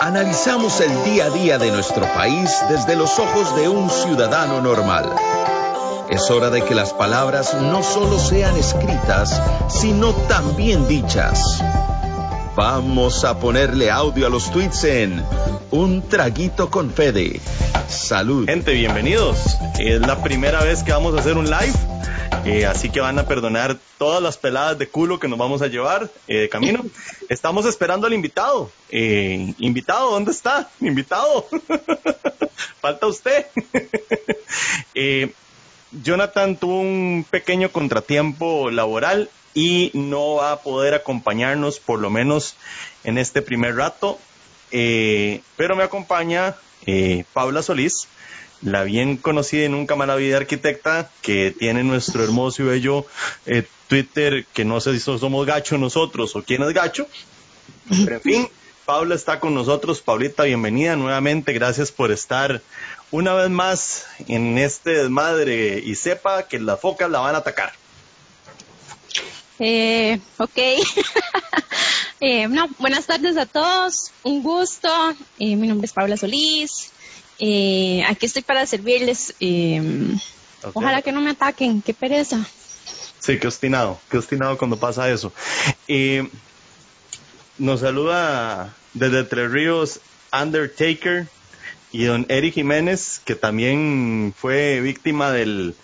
Analizamos el día a día de nuestro país desde los ojos de un ciudadano normal. Es hora de que las palabras no solo sean escritas, sino también dichas. Vamos a ponerle audio a los tweets en Un Traguito con Fede. Salud. Gente, bienvenidos. Es la primera vez que vamos a hacer un live. Eh, así que van a perdonar todas las peladas de culo que nos vamos a llevar eh, de camino. Estamos esperando al invitado. Eh, invitado, ¿dónde está? Invitado. Falta usted. Jonathan tuvo un pequeño contratiempo laboral y no va a poder acompañarnos por lo menos en este primer rato. pero me acompaña Paula Solís la bien conocida y nunca mala vida arquitecta que tiene nuestro hermoso y bello eh, Twitter, que no sé si somos gacho nosotros o quién es gacho. Pero en fin, Paula está con nosotros. Paulita, bienvenida nuevamente. Gracias por estar una vez más en este desmadre y sepa que las focas la van a atacar. Eh, ok. eh, buenas tardes a todos. Un gusto. Eh, mi nombre es Paula Solís. Eh, aquí estoy para servirles. Eh, ojalá que no me ataquen, qué pereza. Sí, qué obstinado, qué obstinado cuando pasa eso. Eh, nos saluda desde Tres Ríos Undertaker y don Eric Jiménez, que también fue víctima del,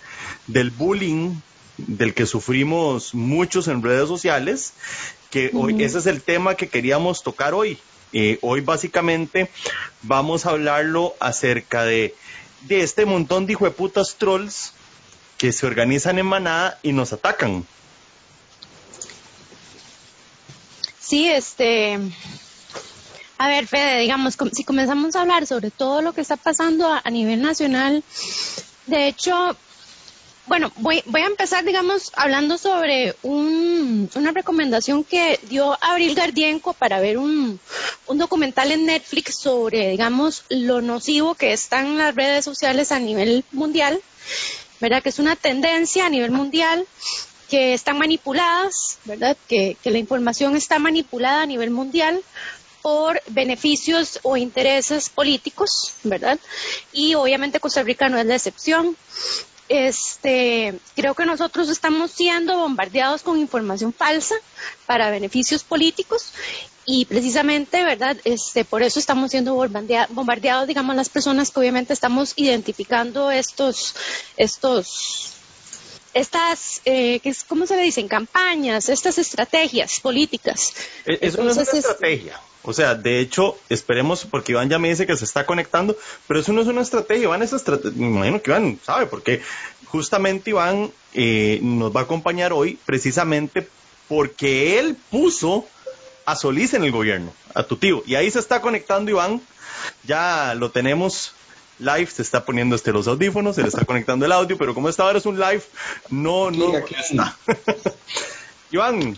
del bullying del que sufrimos muchos en redes sociales, que hoy ese es el tema que queríamos tocar hoy. Eh, hoy básicamente vamos a hablarlo acerca de, de este montón de hijueputas trolls que se organizan en manada y nos atacan. Sí, este, a ver, Fede, digamos, si comenzamos a hablar sobre todo lo que está pasando a nivel nacional, de hecho, bueno, voy, voy a empezar, digamos, hablando sobre un, una recomendación que dio Abril Gardienco para ver un, documental en Netflix sobre, digamos, lo nocivo que están las redes sociales a nivel mundial, ¿verdad? Que es una tendencia a nivel mundial que están manipuladas, ¿verdad? Que la información está manipulada a nivel mundial por beneficios o intereses políticos, ¿verdad? Y obviamente Costa Rica no es la excepción este, creo que nosotros estamos siendo bombardeados con información falsa para beneficios políticos y precisamente, ¿verdad? Este, por eso estamos siendo bombardeados, digamos, las personas que obviamente estamos identificando estos, estos, estas, eh, ¿cómo se le dicen? Campañas, estas estrategias políticas. E-, eso no es una estrategia. O sea, de hecho, esperemos, porque Iván ya me dice que se está conectando, pero eso no es una estrategia, Iván es estrategia, me imagino que Iván sabe, porque justamente Iván eh, nos va a acompañar hoy precisamente porque él puso a Solís en el gobierno, a tu tío, y ahí se está conectando Iván, ya lo tenemos live, se está poniendo este los audífonos, se le está conectando el audio, pero como esta ahora es un live, no, no está. Iván,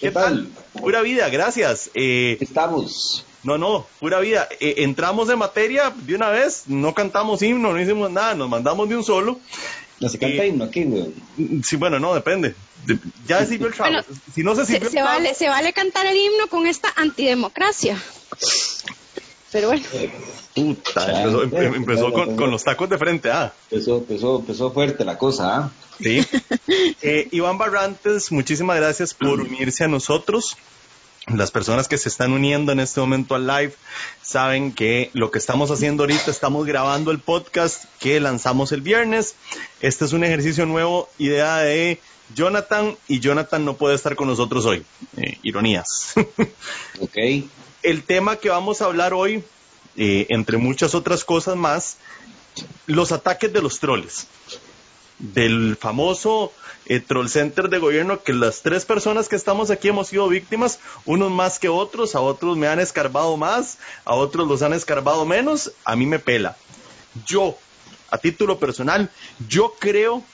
¿Qué, tal? Pura vida, gracias. Eh, Estamos. No, no, pura vida. Eh, entramos en materia de una vez, no cantamos himno, no hicimos nada, nos mandamos de un solo. No se canta eh, himno aquí, güey. Sí, bueno, no, depende. ya sirvió el trabajo. si no se sirvió se, vale, se vale cantar el himno con esta antidemocracia. Pero bueno. Puta, empezó, con, los tacos de frente, ah. Empezó, empezó, empezó fuerte la cosa, ah. Sí. Eh, Iván Barrantes, muchísimas gracias por unirse a nosotros. Las personas que se están uniendo en este momento al live saben que lo que estamos haciendo ahorita, estamos grabando el podcast que lanzamos el viernes. Este es un ejercicio nuevo, idea de Jonathan, y Jonathan no puede estar con nosotros hoy. Eh, ironías. ok. El tema que vamos a hablar hoy, eh, entre muchas otras cosas más, los ataques de los troles del famoso eh, troll center de gobierno que las tres personas que estamos aquí hemos sido víctimas, unos más que otros, a otros me han escarbado más, a otros los han escarbado menos, a mí me pela. Yo, a título personal, yo creo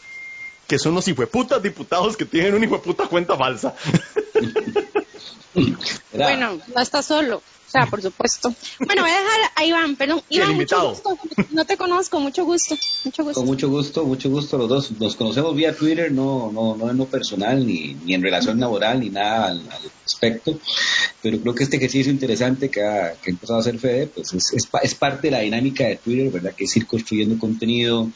que son los hijueputas diputados que tienen una hijueputa cuenta falsa. bueno, no está solo. sea, por supuesto. Bueno, voy a dejar a Iván, perdón. Iván, mucho gusto. No te conozco, mucho gusto. Mucho gusto. Con mucho gusto, mucho gusto los dos. Nos conocemos vía Twitter, no, no, no en lo personal, ni, ni en relación laboral, ni nada al, al respecto. Pero creo que este ejercicio interesante que ha, que ha empezado a hacer Fede, pues es, es, pa- es parte de la dinámica de Twitter, ¿verdad? Que es ir construyendo contenido,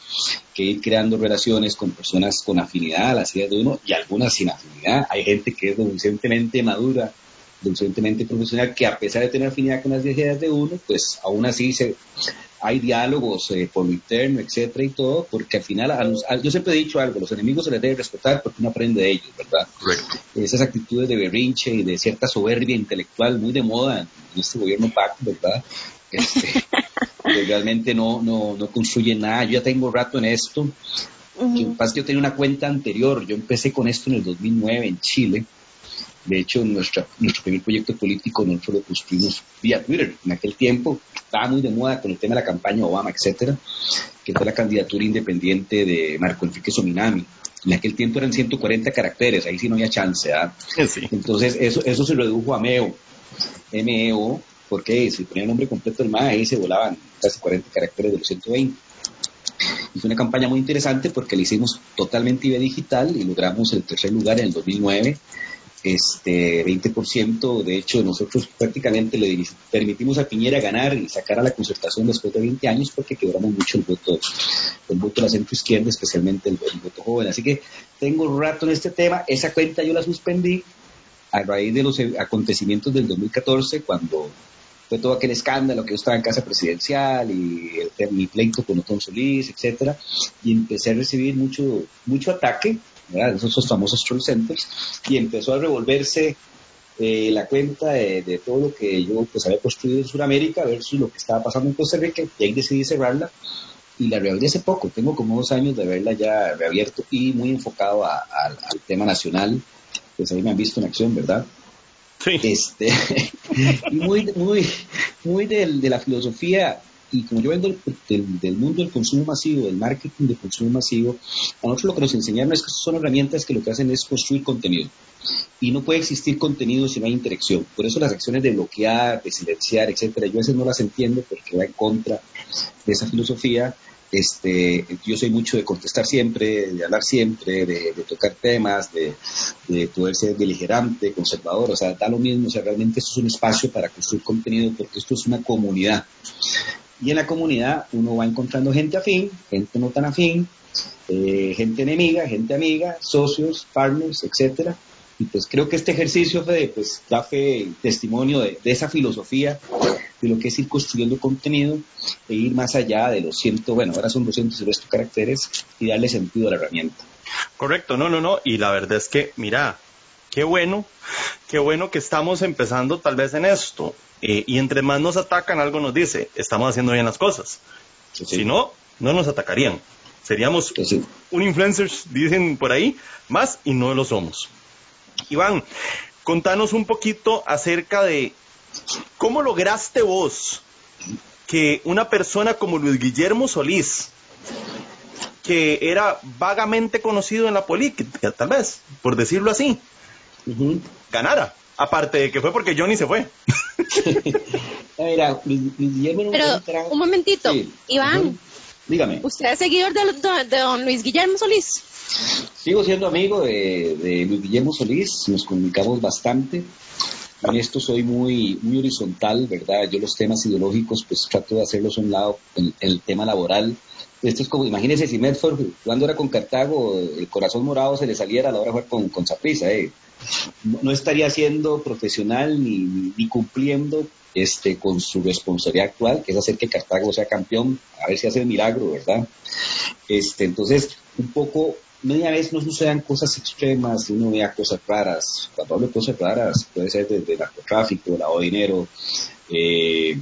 que ir creando relaciones con personas con afinidad a las ideas de uno y algunas sin afinidad. Hay gente que es lo suficientemente madura, suficientemente profesional, que a pesar de tener afinidad con las ideas de uno, pues aún así se, hay diálogos eh, por lo interno, etcétera y todo, porque al final, a los- a- yo siempre he dicho algo, los enemigos se les debe respetar porque uno aprende de ellos, ¿verdad? Correcto. Esas actitudes de berrinche y de cierta soberbia intelectual muy de moda en, este gobierno PAC, ¿verdad? Este, que realmente no, no, no construyen nada. Yo ya tengo rato en esto. Que pasa es que yo tenía una cuenta anterior. Yo empecé con esto en el 2009 en Chile. De hecho, nuestra, nuestro primer proyecto político nosotros lo construimos vía Twitter. En aquel tiempo estaba muy de moda con el tema de la campaña Obama, etcétera, que fue la candidatura independiente de Marco Enrique Sominami. En aquel tiempo eran 140 caracteres, ahí sí no había chance. ¿ah? Sí. Entonces, eso, eso se redujo a MEO. MEO, porque si ponía el nombre completo del MAE, ahí se volaban casi 40 caracteres de los 120. Y fue una campaña muy interesante porque la hicimos totalmente vía digital y logramos el tercer lugar en el 2009. Este 20%, de hecho, nosotros prácticamente le permitimos a Piñera ganar y sacar a la concertación después de 20 años porque quebramos mucho el voto, el voto de la centro izquierda, especialmente el, el voto joven. Así que tengo rato en este tema. Esa cuenta yo la suspendí a raíz de los e- acontecimientos del 2014, cuando fue todo aquel escándalo que yo estaba en casa presidencial y el, mi pleito con Otón Solís, etcétera, y empecé a recibir mucho, mucho ataque, ¿verdad? Esos, famosos troll centers, y empezó a revolverse eh, la cuenta de, de todo lo que yo pues había construido en Sudamérica versus lo que estaba pasando en Costa Rica, y ahí decidí cerrarla, y la reabrí hace poco, tengo como dos años de haberla ya reabierto y muy enfocado a- a- al tema nacional, pues ahí me han visto en acción, ¿verdad? Sí. este y muy muy muy de la filosofía y como yo vengo del, mundo del consumo masivo del marketing de consumo masivo a nosotros lo que nos enseñaron es que son herramientas que lo que hacen es construir contenido. Y no puede existir contenido si no hay interacción. Por eso las acciones de bloquear de silenciar etcétera yo a veces no las entiendo porque va en contra de esa filosofía. Este, yo soy mucho de contestar siempre, de hablar siempre, de, tocar temas, de, de poder ser beligerante, conservador, o sea, da lo mismo, o sea, realmente esto es un espacio para construir contenido porque esto es una comunidad. Y en la comunidad uno va encontrando gente afín, gente no tan afín, eh, gente enemiga, gente amiga, socios, partners, etcétera. Y pues creo que este ejercicio Fede, pues, da fe testimonio de, esa filosofía, de lo que es ir construyendo contenido e ir más allá de los ciento, bueno, ahora son 200 y resto caracteres y darle sentido a la herramienta. Correcto, no, no, no. Y la verdad es que, mira, qué bueno, qué bueno que estamos empezando tal vez en esto. Eh, y entre más nos atacan, algo nos dice, estamos haciendo bien las cosas. Sí, sí. Si no, no nos atacarían. Seríamos un influencers, dicen por ahí, más y no lo somos. Iván, contanos un poquito acerca de cómo lograste vos que una persona como Luis Guillermo Solís, que era vagamente conocido en la política, tal vez, por decirlo así, ganara. Aparte de que fue porque Johnny se fue. Mira, Luis, Luis Guillermo no Pero, entra- un momentito, Sí. Iván. Dígame. ¿usted es seguidor de, de- de don Luis Guillermo Solís? Sigo siendo amigo de, de Luis Guillermo Solís, nos comunicamos bastante. En esto soy muy, muy horizontal, ¿verdad? Yo los temas ideológicos, pues trato de hacerlos a un lado, el tema laboral. Esto es como, imagínense si Medford, jugando era con Cartago, el corazón morado se le saliera a la hora de jugar con, con Saprissa, ¿eh? No, estaría siendo profesional ni cumpliendo este, con su responsabilidad actual, que es hacer que Cartago sea campeón, a ver si hace el milagro, ¿verdad? Este, entonces, un poco, media vez no sucedan cosas extremas, uno vea cosas raras. Cuando hablo de cosas raras, puede ser desde narcotráfico, lavado de dinero, eh,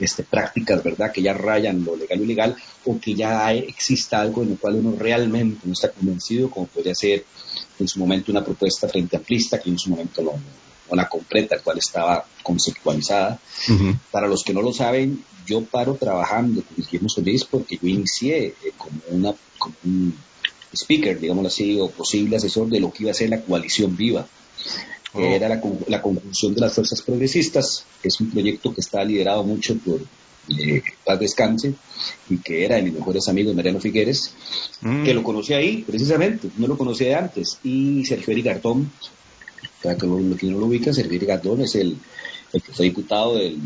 este, prácticas, ¿verdad?, que ya rayan lo legal y ilegal, o que ya hay- exista algo en lo cual uno realmente no está convencido, como podría ser en su momento una propuesta frente amplista, que en su momento no, no la compré, tal cual estaba conceptualizada. Para los que no lo saben, yo paro trabajando con Guillermo Solís porque yo inicié eh, como, una, como un speaker, digamos así, o posible asesor de lo que iba a ser la coalición viva, que oh. era la, la conjunción de las fuerzas progresistas, que es un proyecto que está liderado mucho por eh, Paz Descanse, y que era de mis mejores amigos, Mariano Figueres, mm. que lo conocí ahí, precisamente, no lo conocía de antes, y Sergio Erigartón, para que, lo, que no lo ubican, Sergio Erigartón es el, el que fue diputado del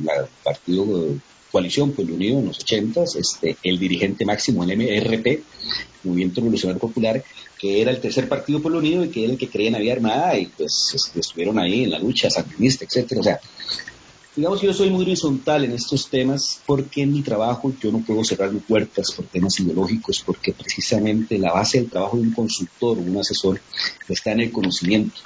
partido coalición Pueblo Unido en los 80, este, el dirigente máximo en MRP, Movimiento Revolucionario Popular, que era el tercer partido Pueblo Unido y que era el que creía en la armada y pues estuvieron ahí en la lucha sandinista, etcétera. O sea, digamos que yo soy muy horizontal en estos temas porque en mi trabajo yo no puedo cerrarme puertas por temas ideológicos porque precisamente la base del trabajo de un consultor o un asesor está en el conocimiento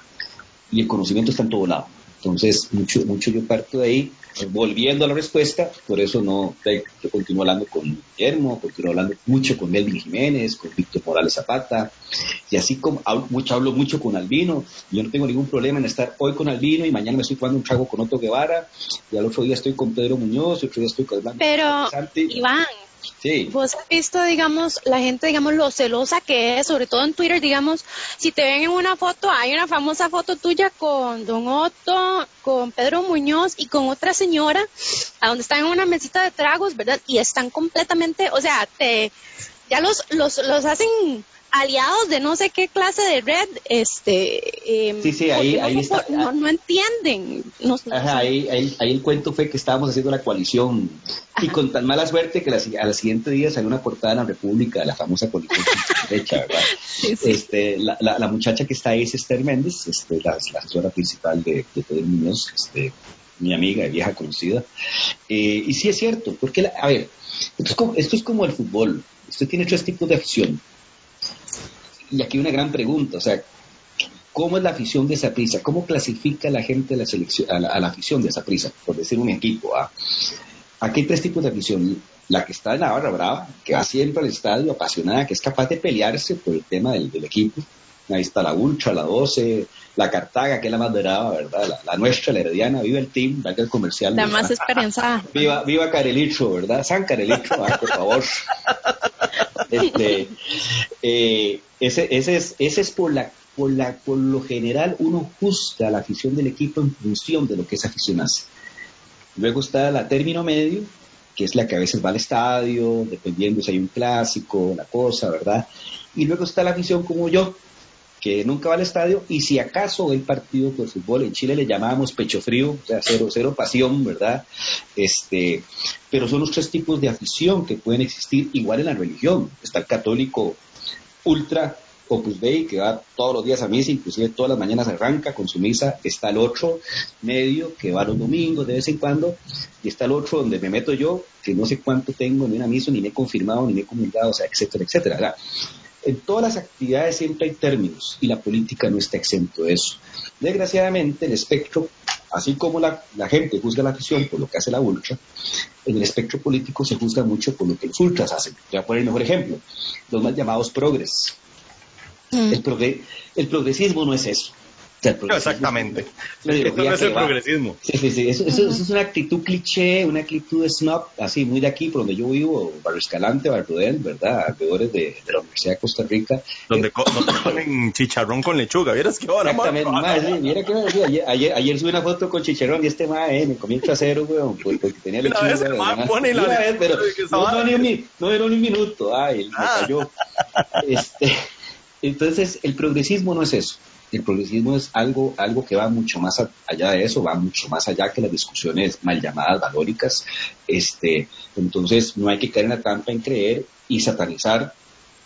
y el conocimiento está en todo lado. Entonces, mucho, mucho yo parto de ahí volviendo a la respuesta, por eso no, yo continúo hablando con Guillermo, continúo hablando mucho con Melvin Jiménez, con Víctor Morales Zapata, y así como hablo mucho, hablo mucho con Albino, yo no tengo ningún problema en estar hoy con Albino y mañana me estoy jugando un trago con Otto Guevara, y al otro día estoy con Pedro Muñoz, y otro día estoy con Pero, Iván, Sí. Vos has visto, digamos, la gente, digamos, lo celosa que es, sobre todo en Twitter, digamos, si te ven en una foto, hay una famosa foto tuya con Don Otto, con Pedro Muñoz y con otra señora, a donde están en una mesita de tragos, ¿verdad? Y están completamente, o sea, te, ya los, los, los hacen aliados de no sé qué clase de red, este, em, sí, sí, ahí, no, ahí está, no, entienden. Ajá, ahí, ahí, el cuento fue que estábamos haciendo la coalición y con tan mala suerte que la, al siguiente día salió una portada en la República, la famosa coalición derecha, ¿verdad? Este, la, la, muchacha que está ahí es Esther Méndez, este, la, asesora principal de, de Pedro Muñoz, este, mi amiga y vieja conocida. Eh, y sí es cierto, porque, a ver, esto es, como, esto es como el fútbol. Usted tiene tres tipos de afición y aquí una gran pregunta, o sea, ¿cómo es la afición de esa prisa? ¿Cómo clasifica la gente a la, selección, a la, afición de esa prisa? Por decir un equipo. ¿ah? Aquí hay tres tipos de afición. La que está en la barra brava, que va siempre al estadio apasionada, que es capaz de pelearse por el tema del, equipo. Ahí está la Ultra, la 12, la Cartaga, que es la más dorada, ¿verdad? La, nuestra, la Herediana, viva el team, valga el comercial. La más experienciada. Viva, viva Carelicho, ¿verdad? San Carelicho, ah, por favor. Este, eh, ese, ese, es, ese es por la, por la, por lo general uno juzga la afición del equipo en función de lo que esa afición hace. Luego está la término medio, que es la que a veces va al estadio, dependiendo si hay un clásico, la cosa, ¿verdad? Y luego está la afición como yo, que nunca va al estadio, y si acaso el partido por fútbol, en Chile le llamábamos pecho frío, o sea, cero, cero pasión, ¿verdad? Este, pero son los tres tipos de afición que pueden existir igual en la religión. Está el católico ultra Opus Dei, que va todos los días a misa, inclusive todas las mañanas arranca con su misa, está el otro medio que va los domingos de vez en cuando, y está el otro donde me meto yo, que no sé cuánto tengo ni una misa, ni me he confirmado, ni me he comunicado, o sea, etcétera, etcétera. En todas las actividades siempre hay términos y la política no está exento de eso. Desgraciadamente, el espectro, así como la, gente juzga la afición por lo que hace la ultra, en el espectro político se juzga mucho por lo que los ultras hacen. Voy a poner el mejor ejemplo, los mal llamados progres. Mm. El, el progresismo no es eso. Exactamente. Eso no es el progresismo. Sí, sí, sí. Eso, es una actitud cliché, una actitud snob, así, muy de aquí, por donde yo vivo, Barrio Escalante, Barbudel, ¿verdad? Alrededores de, de, la Universidad de Costa Rica. Donde, ponen chicharrón con lechuga, ¿vieras qué hora, Exactamente, más, sí, mira que ayer, ayer, ayer, subí una foto con chicharrón y este más, eh, me comí el trasero, weón, porque tenía lechuga. Vez, pone la vez, pero no, no, ni un, no, no, ni un minuto, ay, me ah. cayó. Este, entonces, el progresismo no es eso el progresismo es algo, algo que va mucho más allá de eso, va mucho más allá que las discusiones mal llamadas valóricas. Este, entonces no hay que caer en la trampa en creer y satanizar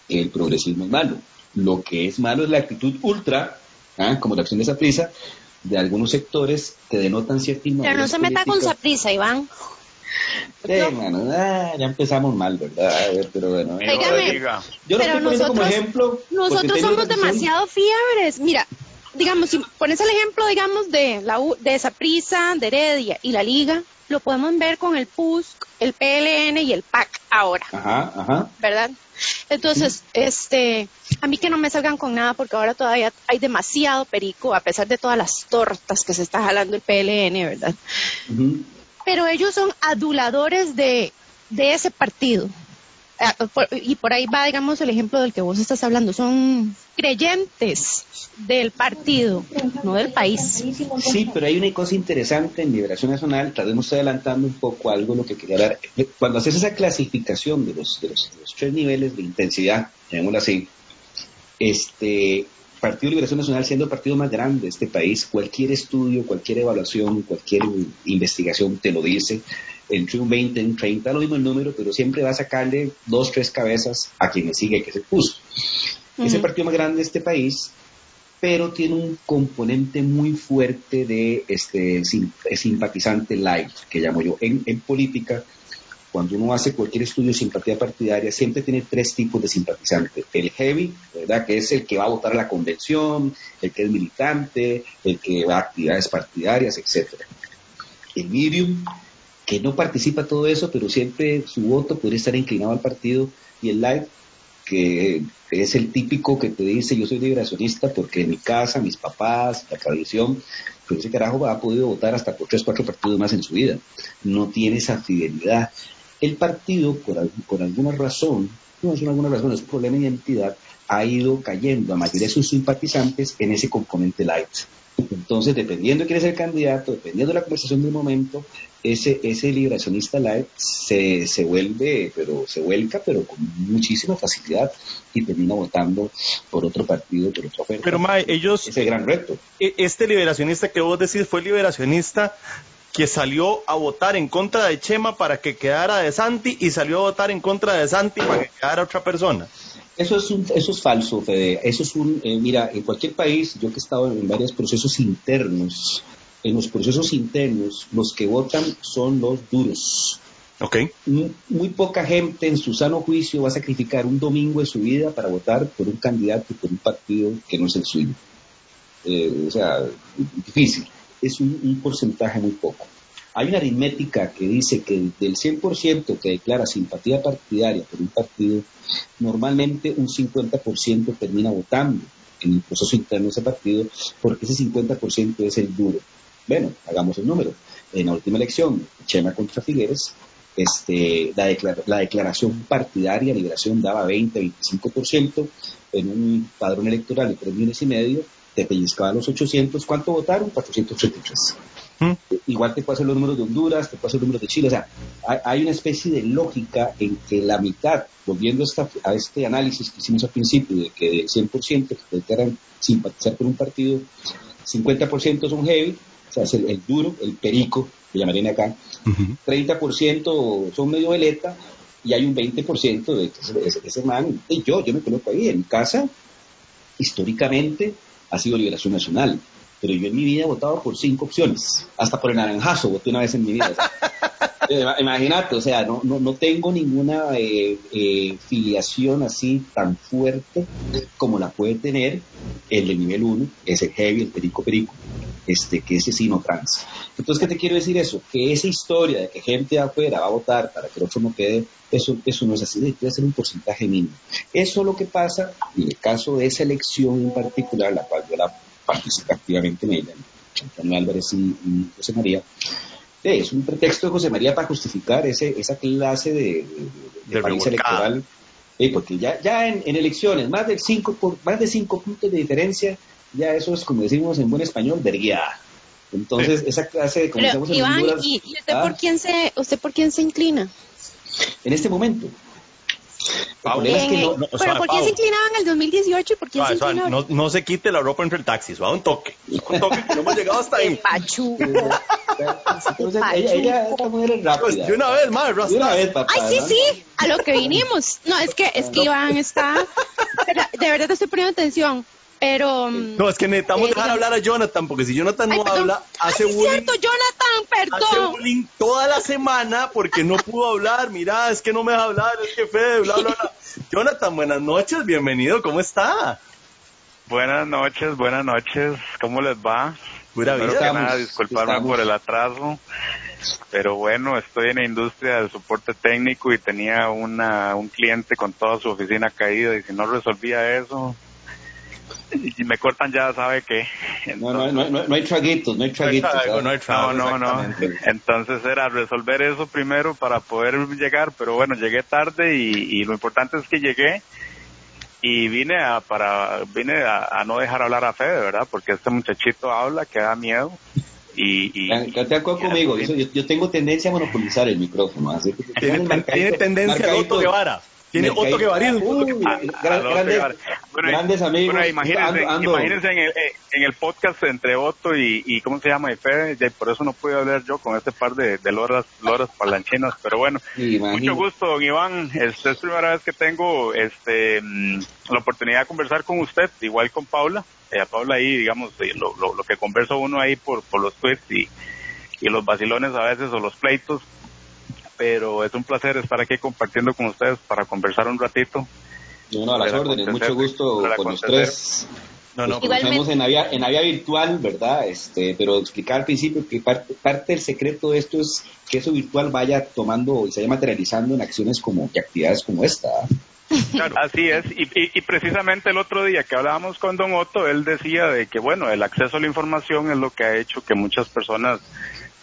que el progresismo es malo. Lo que es malo es la actitud ultra, ¿ah? como la acción de esa prisa, de algunos sectores que denotan cierta Pero no se meta con esa prisa, Iván. Sí, ah, ya empezamos mal, ¿verdad? pero bueno. yo lo estoy nosotros, como ejemplo. Nosotros somos demasiado fiebres. Mira, digamos, si pones el ejemplo, digamos, de la de esa prisa, de Heredia y la Liga, lo podemos ver con el PUSC, el PLN y el PAC ahora. Ajá, ajá. ¿Verdad? Entonces, este, a mí que no me salgan con nada porque ahora todavía hay demasiado perico, a pesar de todas las tortas que se está jalando el PLN, ¿verdad? Pero ellos son aduladores de, ese partido. Ah, y por ahí va, digamos, el ejemplo del que vos estás hablando. Son creyentes del partido, no del país. Sí, pero hay una cosa interesante en Liberación Nacional, tal vez me estoy adelantando un poco algo lo que quería hablar. Cuando haces esa clasificación de los, de los, tres niveles de intensidad, llamémoslo así, este, Partido de Liberación Nacional siendo el partido más grande de este país, cualquier estudio, cualquier evaluación, cualquier investigación te lo dice, entre un 20 y un 30, lo mismo el número, pero siempre va a sacarle dos, tres cabezas a quien le sigue, que es el PUS. Es el partido más grande de este país, pero tiene un componente muy fuerte de este simpatizante light, que llamo yo. En, en política, cuando uno hace cualquier estudio de simpatía partidaria, siempre tiene tres tipos de simpatizante. El heavy, ¿verdad? Que es el que va a votar a la convención, el que es militante, el que va a actividades partidarias, etcétera. El medium, que no participa todo eso, pero siempre su voto podría estar inclinado al partido. Y el light, que es el típico que te dice yo soy liberacionista porque en mi casa, mis papás, la tradición, pero ese carajo ha podido votar hasta por tres, cuatro partidos más en su vida. No tiene esa fidelidad el partido, por, por alguna razón, no es alguna razón, es un problema de identidad, ha ido cayendo a mayoría de sus simpatizantes en ese componente light. Entonces, dependiendo de quién es el candidato, dependiendo de la conversación del momento, ese, ese liberacionista light se, se vuelve, pero se vuelca, pero con muchísima facilidad y termina votando por otro partido, por otra oferta. Pero, Mae, ellos. Ese gran reto. E, este liberacionista que vos decís fue liberacionista que salió a votar en contra de Chema para que quedara de Santi y salió a votar en contra de Santi para que quedara otra persona. Eso es, un, eso es falso, Fede. Eso es un, eh, mira, en cualquier país, yo que he estado en varios procesos internos, en los procesos internos, los que votan son los duros. Okay. Muy, poca gente en su sano juicio va a sacrificar un domingo de su vida para votar por un candidato y por un partido que no es el suyo. Eh, o sea, difícil es un, porcentaje muy poco. Hay una aritmética que dice que del 100% que declara simpatía partidaria por un partido, normalmente un 50% termina votando en el proceso interno de ese partido, porque ese 50% es el duro. Bueno, hagamos el número. En la última elección, Chema contra Figueres, este, la, la declaración partidaria, liberación, daba 20-25%, en un padrón electoral de 3 millones y medio, te pellizcaba los 800, ¿cuánto votaron? 483. ¿Mm? Igual te paso los números de Honduras, te paso los números de Chile, o sea, hay, una especie de lógica en que la mitad, volviendo a, este análisis que hicimos al principio, de que del 100% que declaran simpatizar por un partido, 50% son heavy, o sea, es el, duro, el perico, que llamarían acá, 30% son medio veleta, y hay un 20% de ese, ese man, y yo, yo me coloco ahí, en mi casa, históricamente, ha sido Liberación Nacional. Pero yo en mi vida he votado por cinco opciones. Hasta por el naranjazo voté una vez en mi vida. Eh, imagínate, o sea, no, no, no tengo ninguna eh, eh, filiación así tan fuerte como la puede tener el de nivel 1, es el heavy, el perico perico, este, que ese sí no trans. Entonces, ¿qué te quiero decir eso? Que esa historia de que gente de afuera va a votar para que el otro no quede, eso, eso no es así, debe ser un porcentaje mínimo. Eso es lo que pasa en el caso de esa elección en particular, la cual yo la participé activamente en ella, Antonio Álvarez y, José María, es un pretexto de José María para justificar ese, esa clase de, de, país electoral. porque ya, ya en, elecciones, más de, cinco, por, más de cinco puntos de diferencia, ya eso es, como decimos en buen español, verguiada. Entonces, esa clase de, como Pero, Iván, ¿y, usted, por ¿ah? quién se, usted por quién se inclina? En este momento, pero ¿por qué se inclinaba en el 2018 y por qué se inclinaba? No, no, se quite la ropa entre el taxi, va un toque. Un toque que no hemos llegado hasta ahí. Entonces, ella, ella, esta mujer es rápida. Pues de una vez más, De una vez, papá. Ay, sí, sí, a lo que vinimos. No, es que, es que Iván está. De verdad te estoy poniendo atención. Pero. Mm, no, es que necesitamos dejar hablar a Jonathan, porque si Jonathan no habla, hace Ay, cierto, Jonathan, perdón. Hace bullying toda la semana porque no pudo hablar. Mira, es que no me deja hablar, es que Fede, bla, bla, bla. Jonathan, buenas noches, bienvenido, ¿cómo está? Buenas noches, buenas noches, ¿cómo les va? Pura vida. Que nada, disculparme por el atraso, pero bueno, estoy en la industria del soporte técnico y tenía una, un cliente con toda su oficina caída y si no resolvía eso, y me cortan ya sabe que no, no, no, no, hay traguitos no hay traguitos no, no, no, entonces era resolver eso primero para poder llegar pero bueno llegué tarde y, lo importante es que llegué y vine a para vine a, no dejar hablar a Fede verdad porque este muchachito habla que da miedo y, y, te conmigo, yo, tengo tendencia a monopolizar el micrófono. Así que tiene, tiene tendencia a Guevara. Tiene Otto Guevara. grandes amigos. Bueno, imagínense, imagínense en, el, en, el, podcast entre Otto y, y ¿cómo se llama? Y Fede, por eso no pude hablar yo con este par de, de loras, loras palanchinas. Pero bueno, mucho gusto, don Iván. Esta es la primera vez que tengo este mm, la oportunidad de conversar con usted, igual con Paula a Paula ahí, digamos, eh, lo, lo, lo, que converso uno ahí por, por los tweets y, y los vacilones a veces o los pleitos, pero es un placer estar aquí compartiendo con ustedes para conversar un ratito. No, a las órdenes, mucho gusto con los tres. No, no, Nos en la, vía, en la vía virtual, ¿verdad? Este, pero explicar al principio que parte, parte del secreto de esto es que eso virtual vaya tomando y se vaya materializando en acciones como y actividades como esta. Claro, así es. Y, y, precisamente el otro día que hablábamos con Don Otto, él decía de que, bueno, el acceso a la información es lo que ha hecho que muchas personas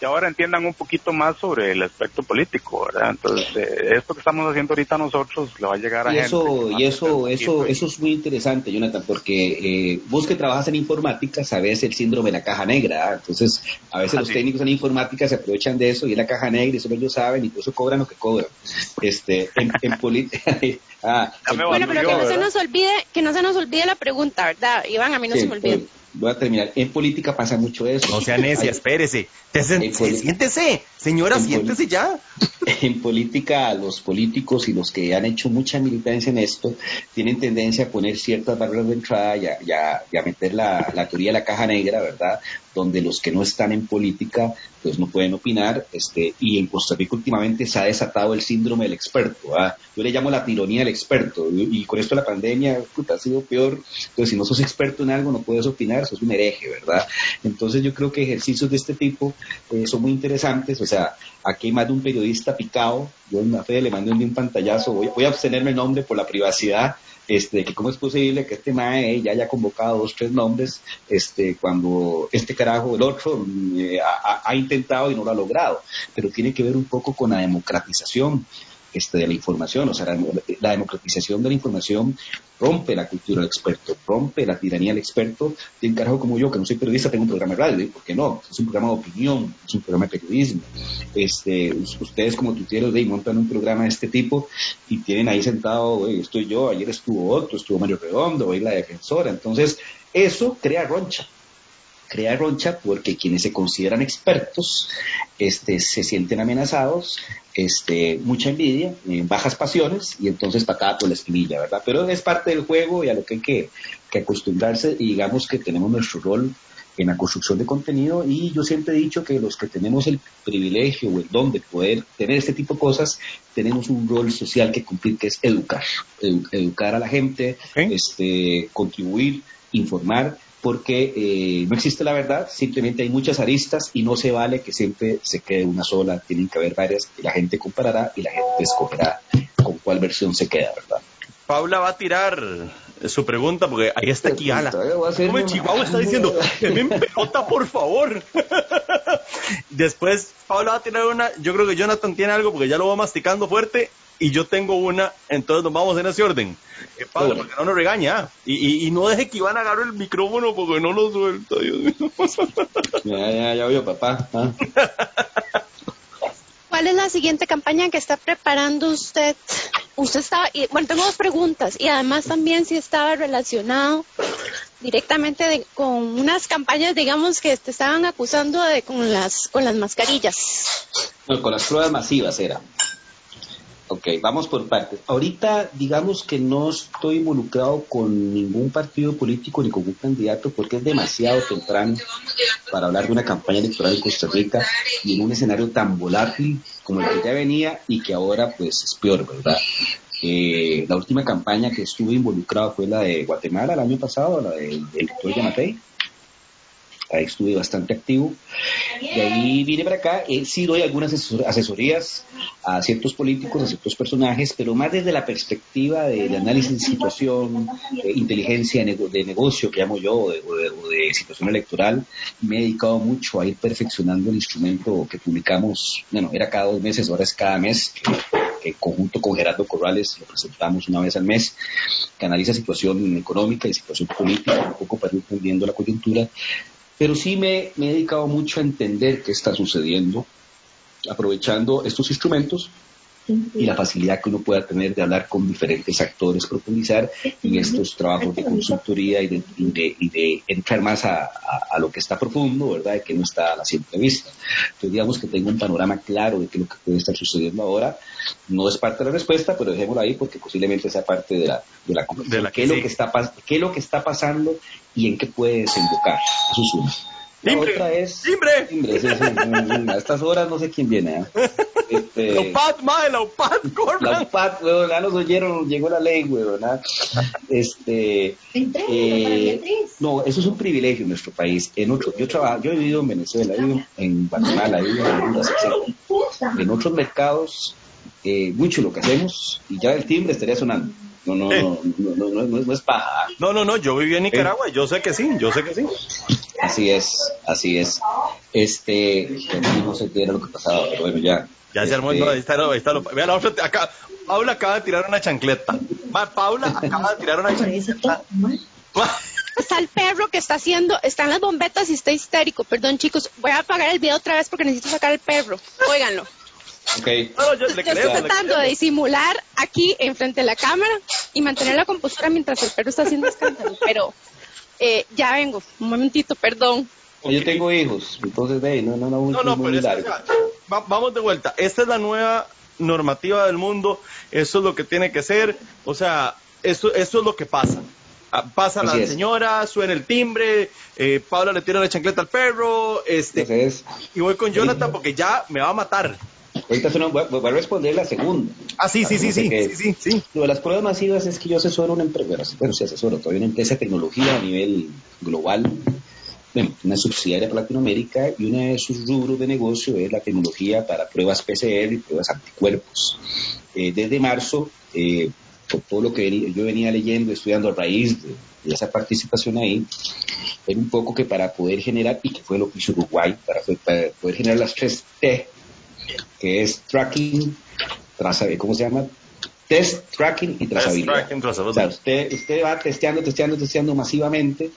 que ahora entiendan un poquito más sobre el aspecto político, ¿verdad? Entonces, eh, esto que estamos haciendo ahorita nosotros le va a llegar a y eso, Y eso, eso, eso es muy interesante, Jonathan, porque eh, vos que trabajas en informática sabes el síndrome de la caja negra, entonces a veces los técnicos en informática se aprovechan de eso y es la caja negra y solo ellos saben y por eso cobran lo que cobran. Este, en, política... ah, bueno, pero que no se nos olvide, que no se nos olvide la pregunta, ¿verdad? Iván, a mí no se me olvida. Pues, voy a terminar. En política pasa mucho eso. No sea necia, espérese. siéntese, señora, siéntese ya. En política, los políticos y los que han hecho mucha militancia en esto tienen tendencia a poner ciertas barreras de entrada y a, meter la, la, teoría de la caja negra, ¿verdad? donde los que no están en política pues no pueden opinar, este, y en Costa Rica últimamente se ha desatado el síndrome del experto, ¿ah? yo le llamo la tironía del experto, y, con esto la pandemia puta, ha sido peor, entonces si no sos experto en algo no puedes opinar, sos un hereje, ¿verdad? Entonces yo creo que ejercicios de este tipo eh, son muy interesantes, o sea, aquí hay más de un periodista picado, yo en la fe le mandé un pantallazo, voy, voy a abstenerme el nombre por la privacidad, este, que cómo es posible que este MAE ya haya convocado dos, tres nombres, este, cuando este carajo, el otro, eh, ha, intentado y no lo ha logrado. Pero tiene que ver un poco con la democratización este, de la información, o sea, la, democratización de la información rompe la cultura del experto, rompe la tiranía del experto, de un carajo como yo, que no soy periodista, tengo un programa de radio, ¿por qué no? Es un programa de opinión, es un programa de periodismo. Este, ustedes como tuiteros de montan un programa de este tipo y tienen ahí sentado, estoy yo, ayer estuvo otro, estuvo Mario Redondo, hoy la defensora, entonces eso crea roncha, crea roncha porque quienes se consideran expertos este, se sienten amenazados, este, mucha envidia, eh, bajas pasiones y entonces patada por la esquinilla, ¿verdad? Pero es parte del juego y a lo que hay que, acostumbrarse y digamos que tenemos nuestro rol en la construcción de contenido y yo siempre he dicho que los que tenemos el privilegio o el don de poder tener este tipo de cosas, tenemos un rol social que cumplir que es educar, educar a la gente, este, contribuir, informar porque eh, no existe la verdad, simplemente hay muchas aristas y no se vale que siempre se quede una sola, tienen que haber varias y la gente comparará y la gente escogerá con cuál versión se queda, ¿verdad? Paula va a tirar su pregunta porque ahí está aquí Ala. ¿Cómo el Chihuahua está diciendo? Me pelota, por favor. Después Paula va a tirar una. Yo creo que Jonathan tiene algo porque ya lo va masticando fuerte y yo tengo una, entonces nos vamos en ese orden. Eh, Pablo, porque no nos regaña. Y, y, no deje que Iván agarre el micrófono porque no lo suelta, Dios mío. ya, ya, ya veo, papá. ¿ah? ¿Cuál es la siguiente campaña que está preparando usted? Usted estaba, bueno, tengo dos preguntas y además también si estaba relacionado directamente con unas campañas, digamos, que te estaban acusando de con las con las mascarillas. No, con las pruebas masivas era. Ok, vamos por partes. Ahorita, digamos que no estoy involucrado con ningún partido político ni con un candidato porque es demasiado temprano para hablar de una campaña electoral en Costa Rica y en un escenario tan volátil como el que ya venía y que ahora pues es peor, ¿verdad? Eh, la última campaña que estuve involucrado fue la de Guatemala el año pasado, la del, doctor Yamatei. Ahí estuve bastante activo. Y ahí vine para acá, eh, sí doy algunas asesorías a ciertos políticos, a ciertos personajes, pero más desde la perspectiva de, análisis de situación, inteligencia de negocio, que llamo yo, o de, situación electoral. Me he dedicado mucho a ir perfeccionando el instrumento que publicamos, bueno, era cada dos meses, ahora es cada mes, que, conjunto con Gerardo Corrales lo presentamos una vez al mes, que analiza situación económica y situación política, un poco para ir entendiendo la coyuntura pero sí me, he dedicado mucho a entender qué está sucediendo, aprovechando estos instrumentos y la facilidad que uno pueda tener de hablar con diferentes actores, profundizar en estos trabajos de consultoría y de, entrar más a, lo que está profundo, ¿verdad? De que no está a la simple vista. Entonces, digamos que tengo un panorama claro de qué es lo que puede estar sucediendo ahora. No es parte de la respuesta, pero dejémoslo ahí porque posiblemente sea parte de la, de la conversación. ¿Qué, es lo que está, ¿Qué es lo que está pasando y en qué puede desembocar. Eso es uno. La otra es. ¡Timbre! Timbre, sí, sí, a estas horas no sé quién viene. ¿eh? Este, la UPAD, madre, la UPAD. La UPAD, weón, ya nos oyeron, llegó la ley, weón. Este. Eh, no, eso es un privilegio en nuestro país. En otro, yo, trabajo, yo he vivido en Venezuela, he vivido en Guatemala, he vivido en Honduras, etc. En otros mercados, eh, mucho lo que hacemos y ya el timbre estaría sonando. No, no, no, no, no, no, es paja. No, no, no, yo viví en Nicaragua, yo sé que sí, yo sé que sí. Así es, así es. Este, no sé qué era lo que pasaba, pero bueno, ya. Ya se armó, no, ahí está, ahí está vea la otra, acá, Paula acaba de tirar una chancleta. Paula acaba de tirar una chancleta. Está el perro que está haciendo, están las bombetas y está histérico. Perdón, chicos, voy a apagar el video otra vez porque necesito sacar el perro. Óiganlo. Okay. yo, estoy tratando de disimular aquí enfrente de la cámara y mantener la compostura mientras el perro está haciendo escándalo, pero eh, ya vengo, un momentito, perdón. Yo tengo hijos, entonces ve, no, no, no, no, no pero vamos de vuelta. Esta es la nueva normativa del mundo, eso es lo que tiene que ser, o sea, esto, esto es lo que pasa. Ah, pasa la señora, suena el timbre, eh, Paula le tira la chancleta al perro, este, y voy con Jonathan porque ya me va a matar. Ahorita voy, a responder la segunda. Ah, sí, sí, sí, sí, sí, sí, Lo de las pruebas masivas es que yo asesoro una empresa, bueno, sí asesoro todavía una empresa de tecnología a nivel global, bueno, una subsidiaria para Latinoamérica y uno de sus rubros de negocio es la tecnología para pruebas PCR y pruebas anticuerpos. Eh, desde marzo, eh, por todo lo que yo venía leyendo, estudiando a raíz de, esa participación ahí, era un poco que para poder generar, y que fue lo que hizo Uruguay, para, para poder generar las tres T que es tracking, ¿cómo se llama? Test, tracking y trazabilidad. O sea, usted, usted va testeando, testeando, testeando masivamente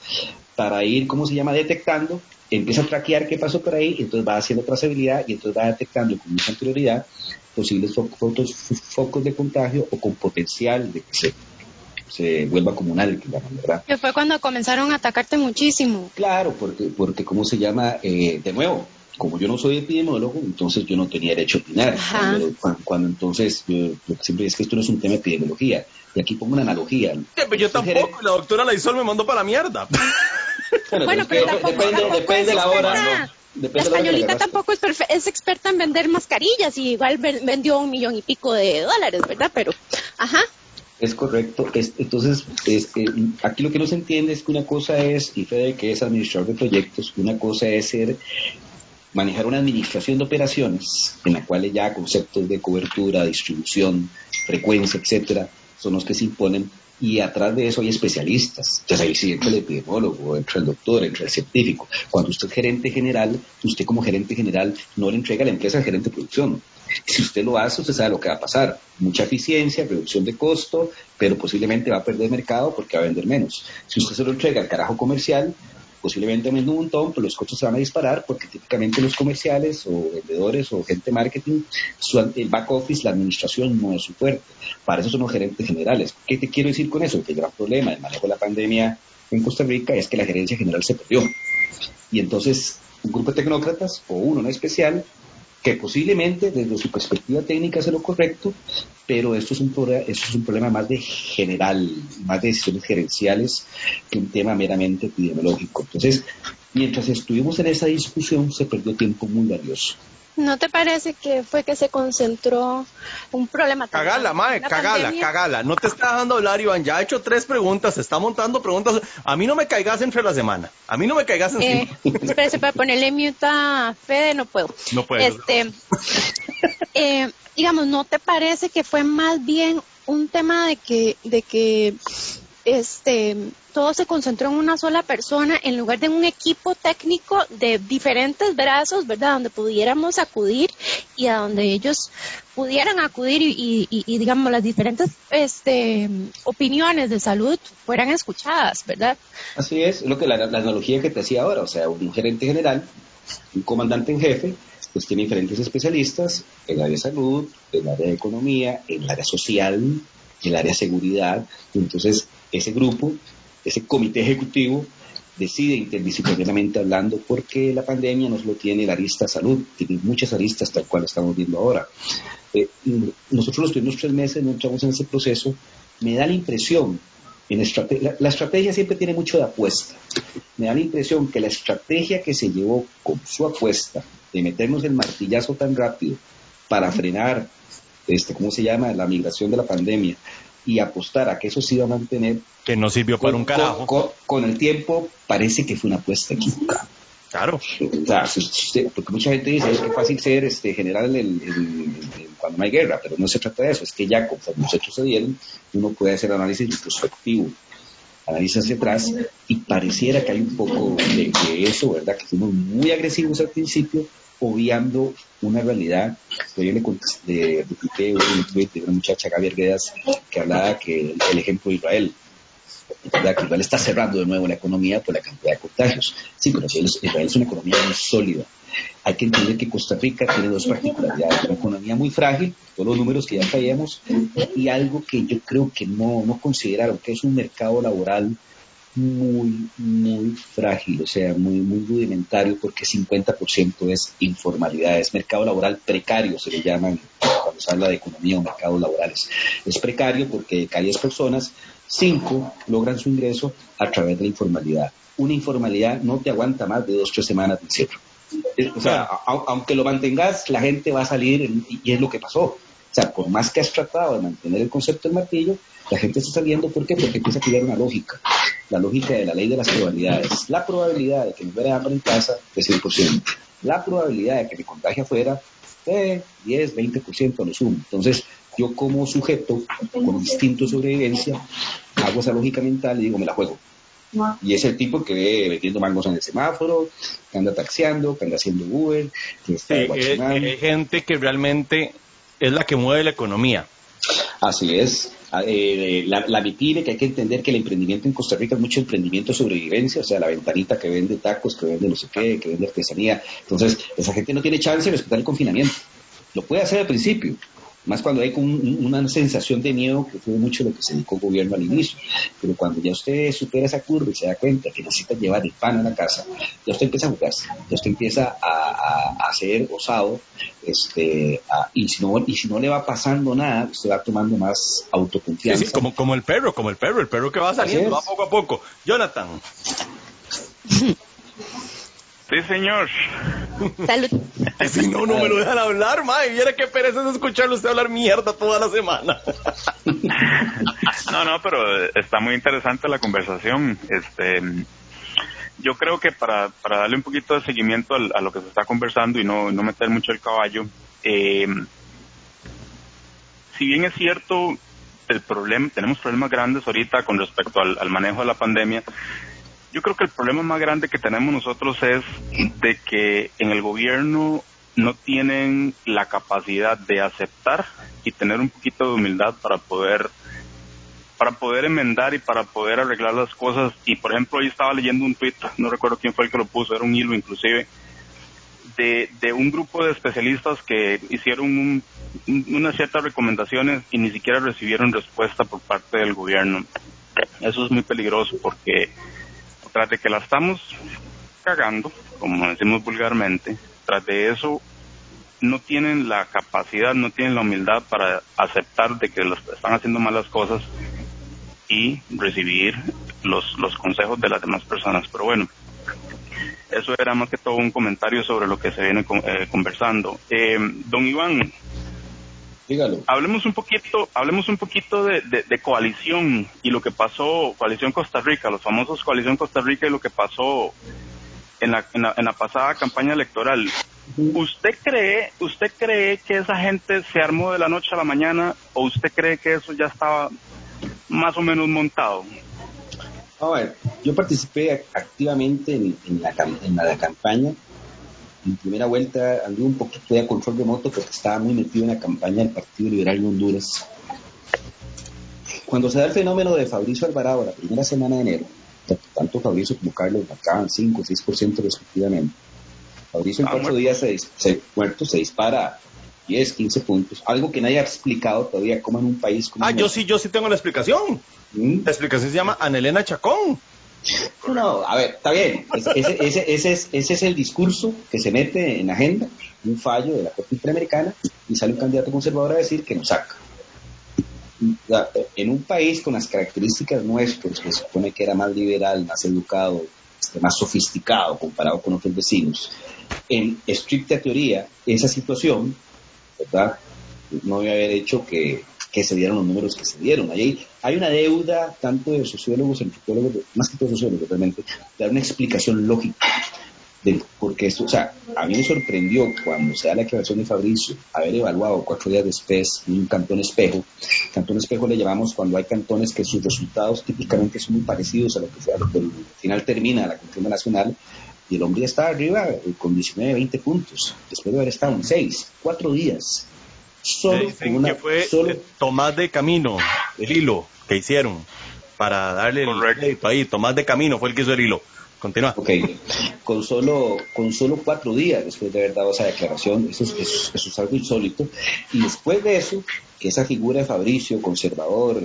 para ir, ¿cómo se llama?, detectando, empieza a traquear qué pasó por ahí, y entonces va haciendo trazabilidad y entonces va detectando con mucha anterioridad posibles focos, focos de contagio o con potencial de que se se vuelva comunal, ¿verdad? Que fue cuando comenzaron a atacarte muchísimo. Claro, porque, porque ¿cómo se llama? Eh, de nuevo, como yo no soy epidemiólogo, entonces yo no tenía derecho a opinar. Cuando, entonces, yo, lo que siempre es que esto no es un tema de epidemiología. Y aquí pongo una analogía. yo tampoco, la doctora Laisol me mandó para la mierda. bueno, pero depende, depende de la hora. la españolita tampoco es, es experta en vender mascarillas y igual vendió un millón y pico de dólares, ¿verdad? Pero, ajá. Es correcto. entonces, aquí lo que no se entiende es que una cosa es, y Fede que es administrador de proyectos, una cosa es ser manejar una administración de operaciones en la cual ya conceptos de cobertura, distribución, frecuencia, etcétera, son los que se imponen y atrás de eso hay especialistas. Entonces ahí sí entra el epidemiólogo, entra el doctor, entra el científico. Cuando usted es gerente general, usted como gerente general no le entrega a la empresa al gerente de producción. Si usted lo hace, usted sabe lo que va a pasar. Mucha eficiencia, reducción de costo, pero posiblemente va a perder mercado porque va a vender menos. Si usted se lo entrega al carajo comercial, posiblemente menos un montón, pero los costos se van a disparar porque típicamente los comerciales o vendedores o gente marketing, el back office, la administración no es su fuerte. Para eso son los gerentes generales. ¿Qué te quiero decir con eso? Que el gran problema del manejo de la pandemia en Costa Rica es que la gerencia general se perdió. Y entonces un grupo de tecnócratas o uno en especial que posiblemente desde su perspectiva técnica hace lo correcto, pero esto es un, esto es un problema más de general, más de decisiones gerenciales que un tema meramente epidemiológico. Entonces, mientras estuvimos en esa discusión, se perdió tiempo muy valioso. ¿No te parece que fue que se concentró un problema? Cagala, mae, cagala, cagala. No te está dejando hablar, Iván. Ya ha hecho tres preguntas, está montando preguntas. A mí no me caigas entre la semana. A mí no me caigas encima. Eh, espérese, para ponerle mute a Fede no puedo. No puedo. Este, eh, digamos, ¿no te parece que fue más bien un tema de que, de que este, todo se concentró en una sola persona en lugar de un equipo técnico de diferentes brazos, ¿verdad? Donde pudiéramos acudir y a donde ellos pudieran acudir y, digamos, las diferentes este, opiniones de salud fueran escuchadas, ¿verdad? Así es, lo que la, analogía que te hacía ahora, o sea, un gerente general, un comandante en jefe, pues tiene diferentes especialistas en área de salud, en área de economía, en área social, en el área de seguridad. Entonces, ese grupo, ese comité ejecutivo, decide interdisciplinariamente hablando porque la pandemia no solo tiene la arista salud, tiene muchas aristas tal cual estamos viendo ahora. Eh, nosotros los primeros tres meses no entramos en ese proceso. Me da la impresión, en la, la, estrategia siempre tiene mucho de apuesta. Me da la impresión que la estrategia que se llevó con su apuesta de meternos el martillazo tan rápido para frenar, este, ¿cómo se llama?, la migración de la pandemia y apostar a que eso se iba a mantener. Que no sirvió para un carajo. Con, el tiempo parece que fue una apuesta equivocada. Claro. porque mucha gente dice, es que fácil ser este, general cuando no hay guerra, pero no se trata de eso, es que ya conforme los hechos se dieron, uno puede hacer análisis introspectivo, análisis hacia atrás, y pareciera que hay un poco de, eso, ¿verdad? Que fuimos muy agresivos al principio, obviando una realidad. Yo le de, de, un tweet de una muchacha, Gaby Arguedas, que hablaba que el, ejemplo de Israel, ¿verdad? que Israel está cerrando de nuevo la economía por la cantidad de contagios. Sí, pero Israel es una economía muy sólida. Hay que entender que Costa Rica tiene dos particularidades. Una economía muy frágil, todos los números que ya traíamos, y algo que yo creo que no, no consideraron, que es un mercado laboral muy, muy frágil, o sea, muy, muy rudimentario, porque 50% es informalidad, es mercado laboral precario, se le llama cuando se habla de economía o mercados laborales. Es precario porque de 10 personas, 5 logran su ingreso a través de la informalidad. Una informalidad no te aguanta más de dos, tres semanas de encierro. O sea, aunque lo mantengas, la gente va a salir y es lo que pasó. O sea, por más que has tratado de mantener el concepto del martillo, la gente está saliendo, ¿por qué? Porque empieza a crear una lógica, la lógica de la ley de las probabilidades. La probabilidad de que me muera de hambre en casa es 100%. La probabilidad de que me contagie afuera es 10, 20% a lo sumo. Entonces, yo como sujeto con instinto de sobrevivencia hago esa lógica mental y digo, me la juego. Y es el tipo que ve vendiendo mangos en el semáforo, que anda taxiando, que anda haciendo Uber, que está sí, hay gente que realmente es la que mueve la economía. Así es. Ah, eh, la, la que hay que entender que el emprendimiento en Costa Rica es mucho emprendimiento de sobrevivencia, o sea, la ventanita que vende tacos, que vende no sé qué, que vende artesanía. Entonces, esa gente no tiene chance de respetar el confinamiento. Lo puede hacer al principio, más cuando hay una sensación de miedo, que fue mucho lo que se dedicó el gobierno al inicio. Pero cuando ya usted supera esa curva y se da cuenta que necesita llevar el pan a la casa, ya usted empieza a jugarse, ya usted empieza a, a, ser osado, este, y, si no, y si no le va pasando nada, usted va tomando más autoconfianza. Sí, como, como el perro, como el perro, el perro que va saliendo, va poco a poco. Jonathan. Sí, señor. Salud. Si no, no me lo dejan hablar, mae. Viera qué pereza es escucharlo usted hablar mierda toda la semana. No, no, pero está muy interesante la conversación. Este, yo creo que para, para darle un poquito de seguimiento a, lo que se está conversando y no, no meter mucho el caballo, eh, si bien es cierto, el problema, tenemos problemas grandes ahorita con respecto al manejo de la pandemia, yo creo que el problema más grande que tenemos nosotros es de que en el gobierno no tienen la capacidad de aceptar y tener un poquito de humildad para poder para poder enmendar y para poder arreglar las cosas. Y por ejemplo hoy estaba leyendo un tweet no recuerdo quién fue el que lo puso era un hilo inclusive de, de un grupo de especialistas que hicieron unas ciertas recomendaciones y ni siquiera recibieron respuesta por parte del gobierno. Eso es muy peligroso porque tras de que la estamos cagando, como decimos vulgarmente, tras de eso no tienen la capacidad, no tienen la humildad para aceptar de que los, están haciendo malas cosas y recibir los, los consejos de las demás personas. Pero bueno, eso era más que todo un comentario sobre lo que se viene eh, conversando. Eh, don Iván, Dígalo. Hablemos un poquito, hablemos un poquito de, coalición y lo que pasó, coalición Costa Rica, los famosos coalición Costa Rica y lo que pasó en la, en la, en la pasada campaña electoral. ¿Usted cree, usted cree que esa gente se armó de la noche a la mañana o usted cree que eso ya estaba más o menos montado? A ver, yo participé activamente en, la, en la campaña en primera vuelta anduve un poquito de control de moto porque estaba muy metido en la campaña del Partido Liberal de Honduras. Cuando se da el fenómeno de Fabricio Alvarado la primera semana de enero, tanto Fabricio como Carlos marcaban 5 o 6% respectivamente. Fabricio en ah, cuatro días se, se, muerto, se dispara 10, 15 puntos, algo que nadie ha explicado todavía cómo en un país como... Ah, yo sí, yo sí tengo la explicación. ¿Mm? La explicación se llama Anelena Chacón. No, a ver, está bien. Ese, es, el discurso que se mete en agenda, un fallo de la Corte Interamericana, y sale un candidato conservador a decir que nos saca. En un país con las características nuestras, que se supone que era más liberal, más educado, este, más sofisticado comparado con otros vecinos, en estricta teoría, esa situación, ¿verdad? No debe haber hecho que, que se dieron los números que se dieron. Ahí hay una deuda tanto de sociólogos, antropólogos, más que todo sociólogos realmente, dar una explicación lógica de porque esto, o sea, a mí me sorprendió cuando se da la declaración de Fabricio haber evaluado cuatro días después un cantón espejo. Cantón espejo le llamamos cuando hay cantones que sus resultados típicamente son muy parecidos a lo que, sea, lo que al final termina la contienda nacional y el hombre ya está arriba eh, con 19, 20 puntos, después de haber estado en 6, cuatro días. Solo que fue Tomás de Camino, el hilo que hicieron para darle el ahí. Tomás de Camino fue el que hizo el hilo. Continúa. Ok, con solo, con solo cuatro días después de haber dado esa declaración, eso es, eso, eso es algo insólito. Y después de eso, que esa figura de Fabricio, conservador,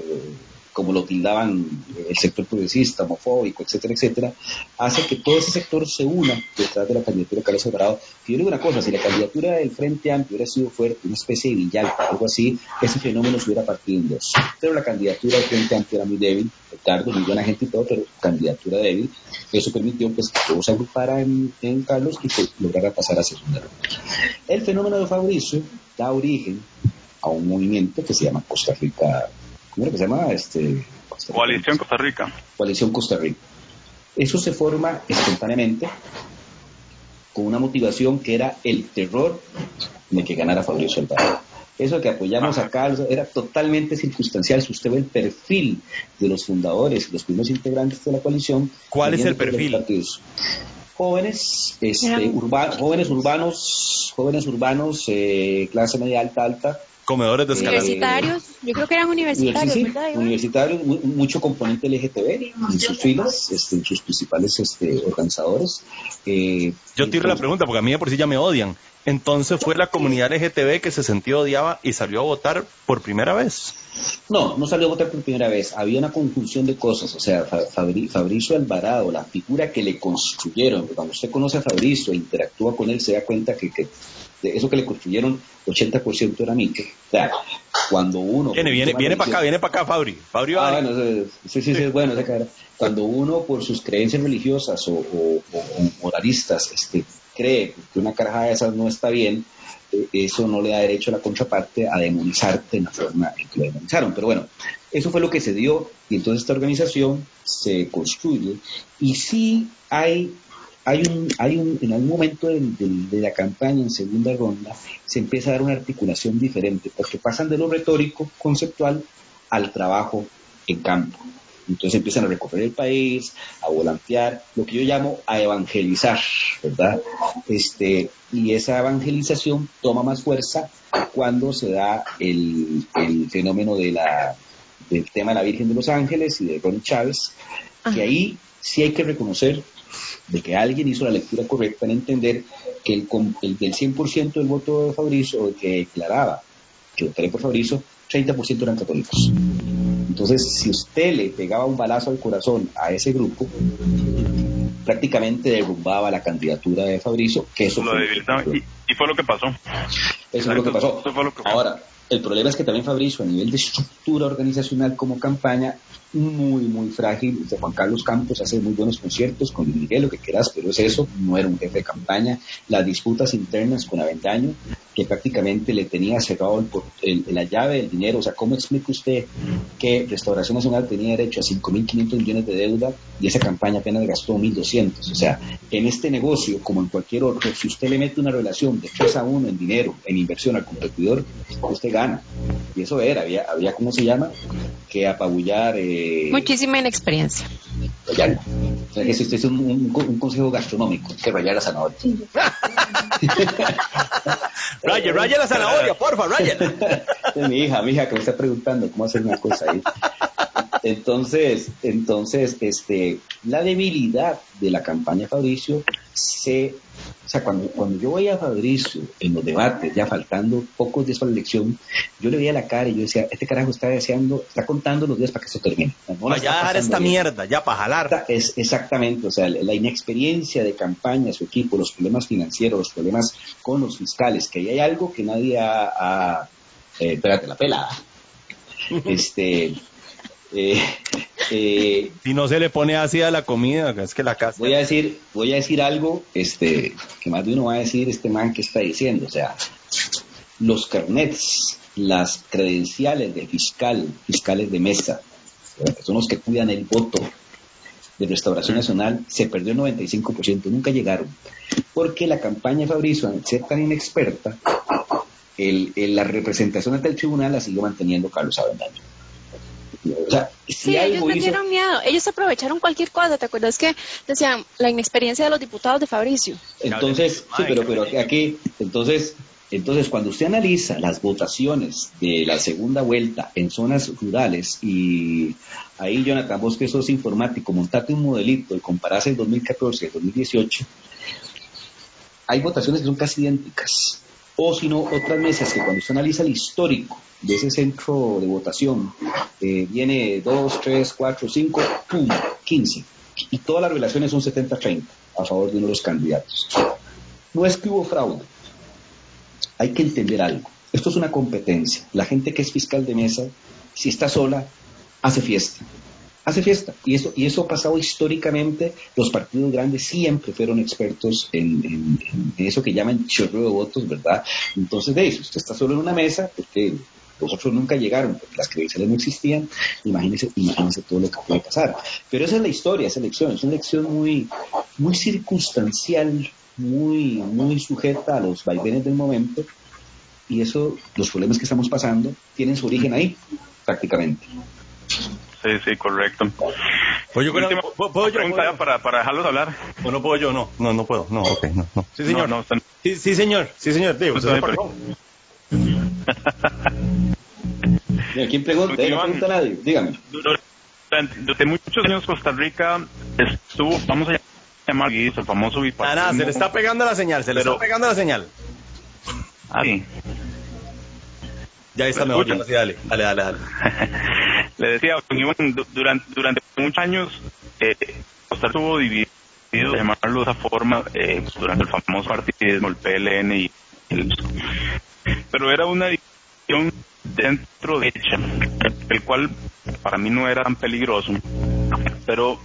como lo tildaban el sector progresista, homofóbico, etcétera, etcétera, hace que todo ese sector se una detrás de la candidatura de Carlos Alvarado. Y yo digo una cosa, si la candidatura del Frente Amplio hubiera sido fuerte, una especie de Villalta, algo así, ese fenómeno se hubiera partido en dos. Pero la candidatura del Frente Amplio era muy débil, Ricardo, muy buena gente y todo, pero candidatura débil. Eso permitió pues, que todo se agrupara en, Carlos y que lograra pasar a segunda ronda. El fenómeno de Fabricio da origen a un movimiento que se llama Costa Rica ¿cómo que se llama? Este, Coalición Costa Rica. Coalición Costa Rica. Eso se forma espontáneamente con una motivación que era el terror de que ganara Fabricio Alvarado. Eso que apoyamos acá era totalmente circunstancial. Si usted ve el perfil de los fundadores los primeros integrantes de la coalición. ¿Cuál es el perfil? Jóvenes, este, jóvenes urbanos, jóvenes urbanos, eh, clase media alta, alta, comedores de Universitarios, yo creo que eran universitarios, Universitarios, mucho componente LGTB en sus filas, este, en sus principales este, organizadores. Eh, yo tiro la pregunta porque a mí por sí ya me odian. Entonces fue la comunidad LGTB que se sintió odiada y salió a votar por primera vez. No, no salió a votar por primera vez. Había una conjunción de cosas. O sea, Fabricio Alvarado, la figura que le construyeron, cuando usted conoce a Fabricio e interactúa con él, se da cuenta que, que de eso que le construyeron 80% era mito. O sea, cuando uno... Viene, viene, viene para acá, viene para acá, Fabri. Fabri ah, bueno, sí, sí, sí, es bueno. Cuando uno por sus creencias religiosas o, moralistas este, cree que una carajada de esas no está bien, eh, eso no le da derecho a la contraparte a demonizarte en la forma en que lo demonizaron. Pero bueno, eso fue lo que se dio y entonces esta organización se construye y sí hay hay un, hay un, en algún momento de, la campaña, en segunda ronda, se empieza a dar una articulación diferente, porque pasan de lo retórico, conceptual, al trabajo en campo. Entonces empiezan a recorrer el país, a volantear, lo que yo llamo a evangelizar, ¿verdad? Este, y esa evangelización toma más fuerza cuando se da el, el fenómeno de la, del tema de la Virgen de los Ángeles y de Ronnie Chávez, que ahí sí hay que reconocer de que alguien hizo la lectura correcta en entender que el, el del 100% del voto de Fabrizio, que declaraba que votaría por Fabrizio, 30% eran católicos. Entonces, si usted le pegaba un balazo al corazón a ese grupo, prácticamente derrumbaba la candidatura de Fabrizio, que eso y, fue lo que pasó. Eso es lo que pasó. Ahora, el problema es que también Fabricio, a nivel de estructura organizacional como campaña, muy, muy frágil. Juan Carlos Campos hace muy buenos conciertos con Miguel, lo que quieras, pero es eso, no era un jefe de campaña. Las disputas internas con Avendaño, que prácticamente le tenía cerrado la llave del dinero. O sea, ¿cómo explica usted que Restauración Nacional tenía derecho a 5.500 millones de deuda y esa campaña apenas gastó 1.200? O sea, en este negocio, como en cualquier otro, si usted le mete una relación de 3 a 1 en dinero, en inversión al competidor, usted gana. Y eso era, había, había ¿cómo se llama? Que apabullar. Eh, Muchísima inexperiencia. Rayar. O sea, que eso, es un, consejo gastronómico, que rayar la zanahoria. raya, raya la zanahoria, porfa, raya. mi hija, mi hija que me está preguntando cómo hacer una cosa ahí. Entonces, entonces, este, la debilidad de la campaña Fabricio se o sea, cuando, cuando yo voy a Fabricio en los debates, ya faltando pocos días para la elección, yo le veía la cara y yo decía, este carajo está deseando, está contando los días para que esto termine. No ya dejar esta mierda, ya para jalar. Es, exactamente, o sea, la inexperiencia de campaña, su equipo, los problemas financieros, los problemas con los fiscales, que ahí hay algo que nadie ha, eh, espérate, la pelada. Este, eh, eh, si no se le pone así a la comida, es que la casa. Voy a decir, voy a decir algo, este, que más de uno va a decir este man que está diciendo, o sea, los carnets, las credenciales del fiscal, fiscales de mesa, que son los que cuidan el voto de Restauración Nacional, se perdió el 95%, nunca llegaron, porque la campaña de Fabrizio, al ser tan inexperta, el, la representación ante el tribunal la siguió manteniendo Carlos Avendaño sí, ellos dieron miedo. Ellos aprovecharon cualquier cosa. ¿Te acuerdas que decían la inexperiencia de los diputados de Fabricio? Entonces, sí, pero, pero aquí, entonces, entonces, cuando usted analiza las votaciones de la segunda vuelta en zonas rurales y ahí, Jonathan, vos que sos informático, montate un modelito y comparase el 2014 y el 2018, hay votaciones que son casi idénticas. O si no, otras mesas que cuando usted analiza el histórico de ese centro de votación eh, viene 2, 3, 4, 5, ¡pum! 15. Y todas las relaciones son 70-30 a favor de uno de los candidatos. No es que hubo fraude. Hay que entender algo. Esto es una competencia. La gente que es fiscal de mesa, si está sola, hace fiesta. Hace fiesta. Y eso, y eso ha pasado históricamente. Los partidos grandes siempre fueron expertos en, eso que llaman chorro de votos, ¿verdad? Entonces, de eso, usted está solo en una mesa, porque los otros nunca llegaron porque las credenciales no existían, imagínense, imagínense todo lo que puede pasar. Pero esa es la historia, esa elección, es una elección muy, muy circunstancial, muy, muy sujeta a los vaivenes del momento, y eso, los problemas que estamos pasando, tienen su origen ahí, prácticamente. Sí, sí, correcto. Pues yo ¿puedo, yo, para, para dejarlos hablar. ¿O no puedo yo? No, no, no puedo. No, ok, no, no. Sí, señor. No, sí, sí, señor. Sí, señor. Digo, ¿Quién pregunta? ¿No pregunta nadie? Dígame. Durante, muchos años Costa Rica estuvo, vamos a llamar el famoso bipartidismo. Nada, se le está pegando la señal, se le está pegando la señal. Ah, sí. Ya está mejor, dale, dale, dale, dale. le decía, durante, durante muchos años eh, Costa estuvo dividido, llamarlo de esa forma, eh, durante el famoso partidismo, el PLN y el... Pero era una división dentro de ella, el cual para mí no era tan peligroso, pero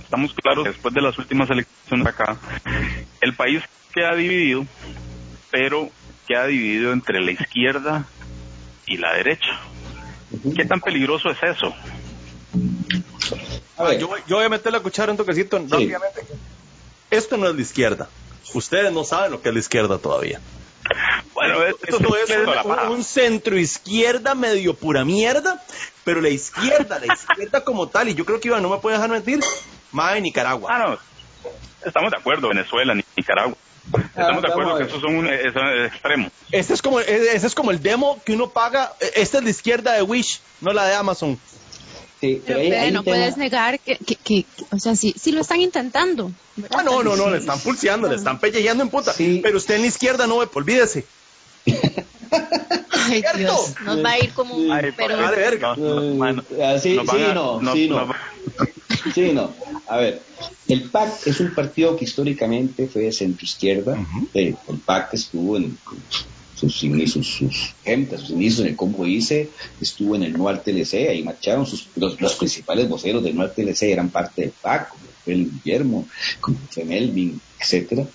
estamos claros después de las últimas elecciones acá, el país queda dividido, pero queda dividido entre la izquierda y la derecha. ¿Qué tan peligroso es eso? yo, voy a meter la cuchara un toquecito rápidamente. Esto no es la izquierda. Ustedes no saben lo que es la izquierda todavía. Bueno, esto, es un, centro izquierda medio pura mierda, pero la izquierda, la izquierda como tal, y yo creo que Iván no me puede dejar mentir, más de Nicaragua. Ah, no, estamos de acuerdo, Venezuela, Nicaragua. Estamos de acuerdo que esos son un, extremos. Este es como, este es como el demo que uno paga. Esta es la izquierda de Wish, no la de Amazon. pero, no puedes negar que, que, o sea, sí, sí lo están intentando. Ah, no, no, no, le están pulseando, le están pellejeando en puta. Pero usted en la izquierda no, olvídese. Ay, Dios, nos va a ir como un... pero... Vale, verga. sí, sí, no, sí, no. Sí, no. A ver, el PAC es un partido que históricamente fue de centro izquierda. el PAC estuvo en, sus, sus, sus gente, sus inicios en el Congo ICE, estuvo en el NUAR TLC, ahí marcharon sus, los, principales voceros del NUAR TLC eran parte del PAC, como fue el Guillermo, como fue Melvin, etcétera.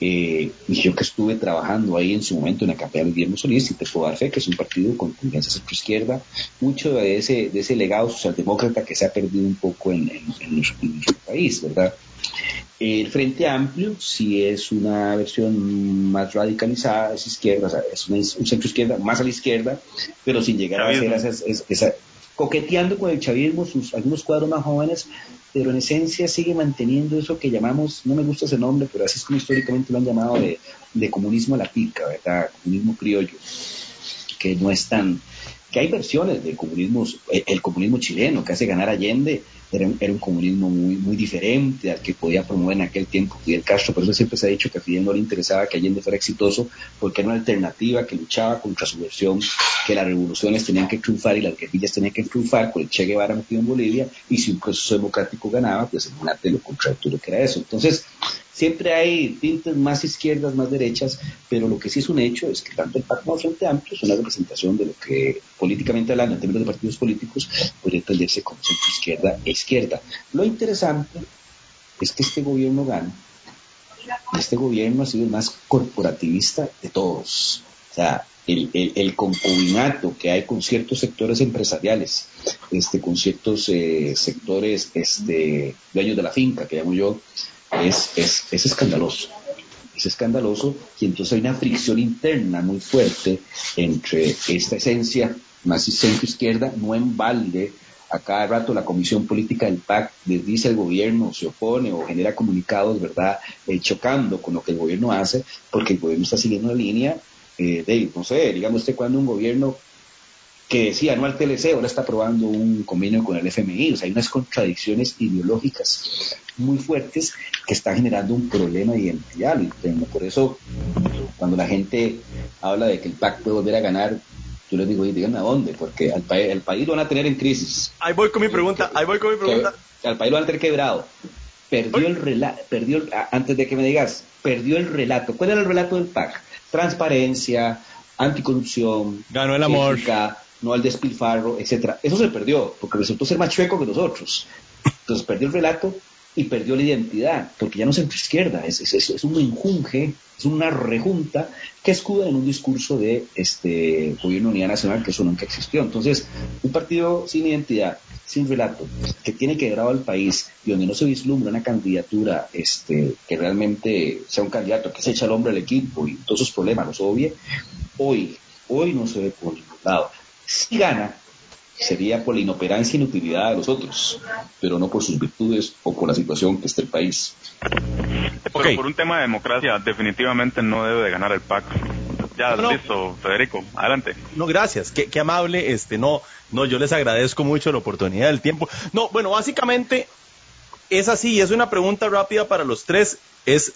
Eh, y yo que estuve trabajando ahí en su momento en la campaña de Guillermo Solís, y te puedo dar fe que es un partido con tendencia centro-izquierda, mucho de ese, de ese legado socialdemócrata que se ha perdido un poco en, en nuestro país, ¿verdad? El Frente Amplio sí es una versión más radicalizada, es izquierda, es un centro izquierda, más a la izquierda, pero sin llegar a ser esa, coqueteando con el chavismo, sus, algunos cuadros más jóvenes, pero en esencia sigue manteniendo eso que llamamos, no me gusta ese nombre, pero así es como históricamente lo han llamado de, comunismo a la pica, ¿verdad? Comunismo criollo, que no es tan, que hay versiones del comunismo, el comunismo chileno que hace ganar Allende, era, un comunismo muy, muy diferente al que podía promover en aquel tiempo Fidel Castro. Por eso siempre se ha dicho que a Fidel no le interesaba que Allende fuera exitoso, porque era una alternativa que luchaba contra su versión, que las revoluciones tenían que triunfar y las guerrillas tenían que triunfar, con el Che Guevara metido en Bolivia, y si un proceso democrático ganaba, pues imagínate lo contrario que era eso. Entonces, Siempre hay tintes más izquierdas, más derechas, pero lo que sí es un hecho es que tanto el Pacto como el Frente Amplio es una representación de lo que políticamente hablando, en términos de partidos políticos, podría entenderse como centro izquierda e izquierda. Lo interesante es que este gobierno gana. Este gobierno ha sido el más corporativista de todos. O sea, el, el, concubinato que hay con ciertos sectores empresariales, este, con ciertos eh, sectores este, dueños de la finca, que llamo yo, es, es, es escandaloso. Es escandaloso y entonces hay una fricción interna muy fuerte entre esta esencia más centro-izquierda, no en balde a cada rato la comisión política del PAC les dice al gobierno, se opone o genera comunicados, ¿verdad?, eh, chocando con lo que el gobierno hace, porque el gobierno está siguiendo una línea eh, de, no sé, digamos usted cuando un gobierno que decía no al TLC, ahora está aprobando un convenio con el FMI. O sea, hay unas contradicciones ideológicas muy fuertes que están generando un problema identitario. Por eso, cuando la gente habla de que el PAC puede volver a ganar, yo les digo, digan a dónde, porque al, el país lo van a tener en crisis. Ahí voy con mi pregunta, ahí voy con mi pregunta. al país lo van a tener quebrado. Perdió el relato, perdió, antes de que me digas, perdió el relato. ¿Cuál era el relato del PAC? Transparencia, anticorrupción, ganó el amor, no al despilfarro, etcétera. Eso se perdió, porque resultó ser más chueco que nosotros. Entonces perdió el relato y perdió la identidad, porque ya no es centro izquierda, es, es, un enjunge, es una rejunta que escuda en un discurso de este gobierno de unidad nacional, que eso nunca existió. Entonces, un partido sin identidad, sin relato, que tiene quebrado al país y donde no se vislumbra una candidatura este, que realmente sea un candidato que se echa al hombre al equipo y todos sus problemas los obvie, hoy, hoy no se ve por ningún lado. Si gana, sería por la inoperancia e inutilidad de los otros, pero no por sus virtudes o por la situación que está el país. Pero por un tema de democracia, definitivamente no debe de ganar el PAC. Ya, listo, Federico, adelante. No, gracias, qué, qué, amable, este, no, no, yo les agradezco mucho la oportunidad del tiempo. No, bueno, básicamente es así, es una pregunta rápida para los tres, es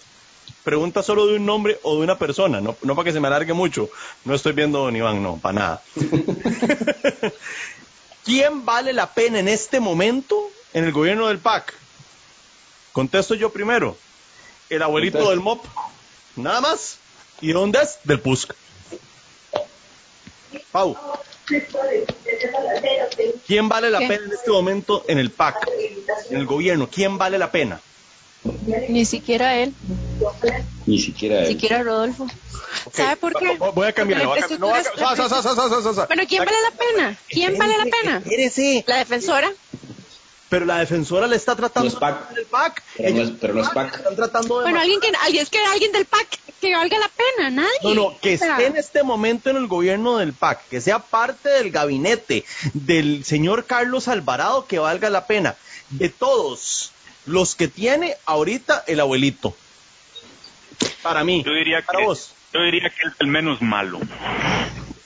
pregunta solo de un nombre o de una persona, no, no para que se me alargue mucho. No estoy viendo don Iván, no, para nada. ¿Quién vale la pena en este momento en el gobierno del PAC? Contesto yo primero. El abuelito del MOP. Nada más. ¿Y dónde es? Del PUSC. Pau. ¿Quién vale la pena en este momento en el PAC? En el gobierno. ¿Quién vale la pena? Ni siquiera él. Ni siquiera él. Ni siquiera Rodolfo. ¿Sabe por qué? Voy a cambiar. Bueno, ¿quién vale la pena? ¿Quién vale la pena? La defensora. Pero la defensora le está tratando no PAC. del PAC. Pero, no es, pero no es PAC. Están tratando de bueno, alguien que, alguien, es que alguien del PAC que valga la pena, nadie. No, no, que esté en este momento en el gobierno del PAC, que sea parte del gabinete del señor Carlos Alvarado, que valga la pena. De todos, los que tiene ahorita el abuelito. Para mí. Yo diría para que, vos. Yo diría que es el menos malo.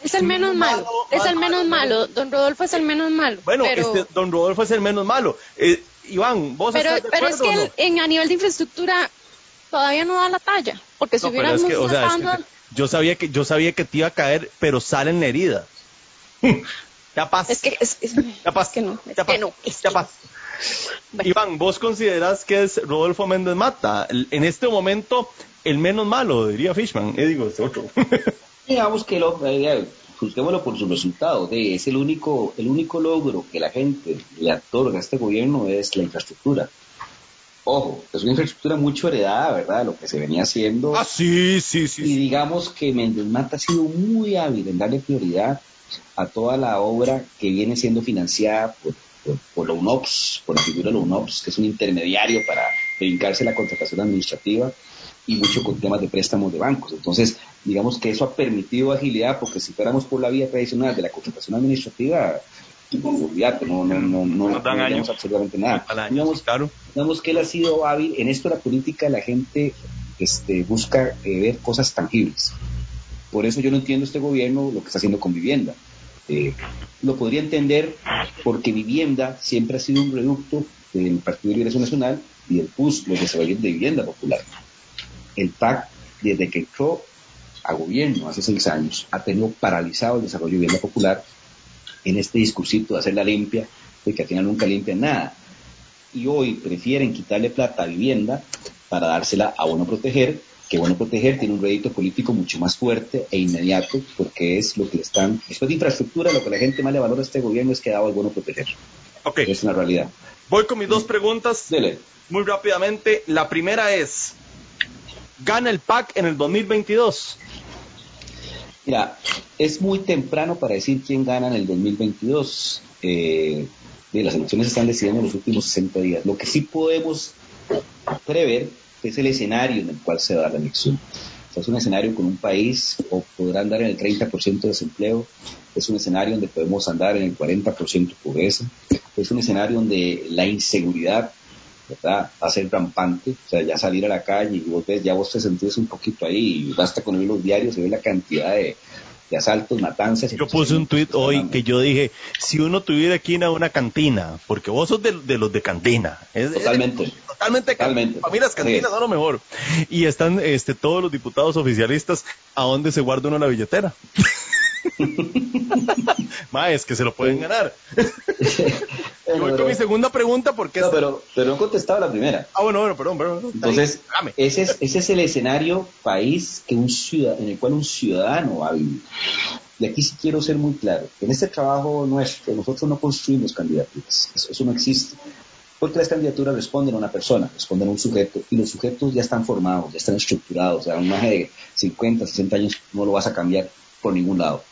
Es el menos malo, es el menos malo. Don Rodolfo es el menos malo. Bueno, este, don Rodolfo es el menos malo. Eh, Iván, vos pero, estás de pero es que en, a nivel de infraestructura todavía no da la talla, porque si hubiéramos yo sabía que yo sabía que te iba a caer, pero sale en la herida. ya pasa. Es que es, es, ya pasa. que no, es que no, ya pasa. Iván, ¿vos considerás que es Rodolfo Méndez Mata? En este momento, el menos malo, diría Fishman. Eh, digo, es otro. Digamos que lo, eh, juzguémoslo por su resultado. De, es el único, el único logro que la gente le otorga a este gobierno es la infraestructura. Ojo, es una infraestructura mucho heredada, ¿verdad? Lo que se venía haciendo. Ah, sí, sí, sí. Y digamos que Méndez Mata ha sido muy hábil en darle prioridad a toda la obra que viene siendo financiada por, por, la UNOPS, por la figura de la UNOPS, que es un intermediario para brincarse la contratación administrativa y mucho con temas de préstamos de bancos. Entonces, digamos que eso ha permitido agilidad, porque si fuéramos por la vía tradicional de la contratación administrativa, no, no, no, no, no, dan años. absolutamente nada. digamos, digamos que él ha sido hábil. En esto la política la gente este, busca eh, ver cosas tangibles. Por eso yo no entiendo este gobierno lo que está haciendo con vivienda. Eh, lo podría entender porque vivienda siempre ha sido un reducto del Partido de Liberación Nacional y el PUS, los desarrollos de vivienda popular. El PAC, desde que entró a gobierno hace seis años, ha tenido paralizado el desarrollo de vivienda popular en este discursito de hacer la limpia, de que al final nunca limpian nada. Y hoy prefieren quitarle plata a vivienda para dársela a Bueno Proteger, que Bueno Proteger tiene un rédito político mucho más fuerte e inmediato, porque es lo que le están, después de infraestructura, lo que la gente más le valora a este gobierno es que ha dado el Bueno Proteger. Ok. Es una realidad. Voy con mis dos preguntas. Dele. Muy rápidamente. La primera es, ¿gana el PAC en el 2022? Mira, es muy temprano para decir quién gana en el 2022. Eh, las elecciones se están decidiendo en los últimos 60 días. Lo que sí podemos prever es el escenario en el cual se va a dar la elección. es un escenario con un país, o podrá andar en el 30% de desempleo, es un escenario donde podemos andar en el 40% de pobreza, es un escenario donde la inseguridad ¿verdad? Va a ser rampante, o sea, ya salir a la calle y vos ves, ya vos te sentís un poquito ahí, y basta con ver los diarios y ver la cantidad de, asaltos, matanzas. Yo puse un tuit hoy que yo dije, si uno tuviera aquí en una cantina, porque vos sos de, los de cantina. totalmente. totalmente. totalmente. Para mí las cantinas son lo mejor. Y están este, todos los diputados oficialistas, ¿a dónde se guarda uno la billetera? Más que se lo pueden ganar. voy con mi segunda pregunta porque... No, pero, pero no contestaba la primera. Ah, bueno, bueno, perdón, perdón. Entonces, ese es, ese es el escenario país que un ciudad, en el cual un ciudadano va a vivir. Y aquí sí quiero ser muy claro. En este trabajo nuestro, nosotros no construimos candidaturas. Eso, no existe. Porque las candidaturas responden a una persona, responden a un sujeto, y los sujetos ya están formados, ya están estructurados. O sea, un más de 50, 60 años no lo vas a cambiar por ningún lado.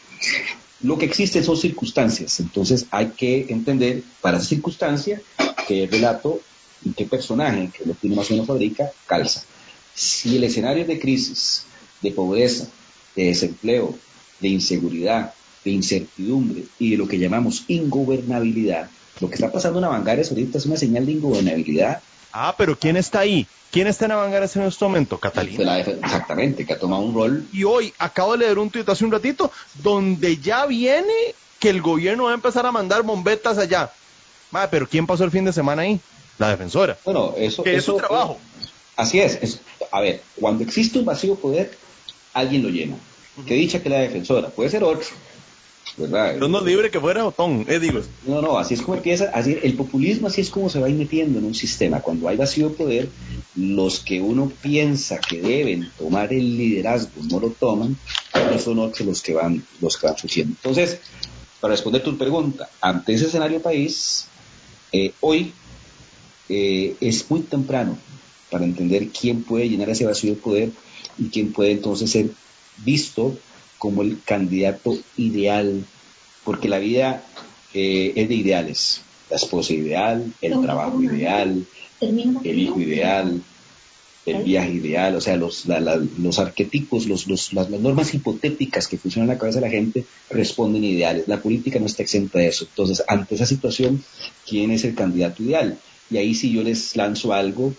Lo que existe son circunstancias, entonces hay que entender para circunstancia qué relato y qué personaje que lo tiene más o menos fabrica calza. Si el escenario de crisis, de pobreza, de desempleo, de inseguridad, de incertidumbre y de lo que llamamos ingobernabilidad, lo que está pasando en Avangares ahorita es una señal de ingobernabilidad. Ah, pero ¿quién está ahí? ¿Quién está en Avangares en este momento? Catalina. exactamente, que ha tomado un rol. Y hoy acabo de leer un tuit hace un ratito donde ya viene que el gobierno va a empezar a mandar bombetas allá. Madre, pero ¿quién pasó el fin de semana ahí? La defensora. Bueno, eso, que es su trabajo. así es, A ver, cuando existe un vacío de poder, alguien lo llena. Que dicha que la defensora, puede ser otro, no no libre que fuera Otón, eh, digo. No, no, así es como empieza, así, el populismo así es como se va metiendo en un sistema. Cuando hay vacío de poder, los que uno piensa que deben tomar el liderazgo no lo toman, y son otros los que van, los que van surgiendo. Entonces, para responder tu pregunta, ante ese escenario país, eh, hoy eh, es muy temprano para entender quién puede llenar ese vacío de poder y quién puede entonces ser visto como el candidato ideal, porque la vida eh, es de ideales. La esposa ideal, el trabajo ideal, el hijo ideal, el viaje ideal, o sea, los, los arquetipos, los, las, normas hipotéticas que funcionan en la cabeza de la gente responden ideales. La política no está exenta de eso. Entonces, ante esa situación, ¿quién es el candidato ideal? Y ahí sí yo les lanzo algo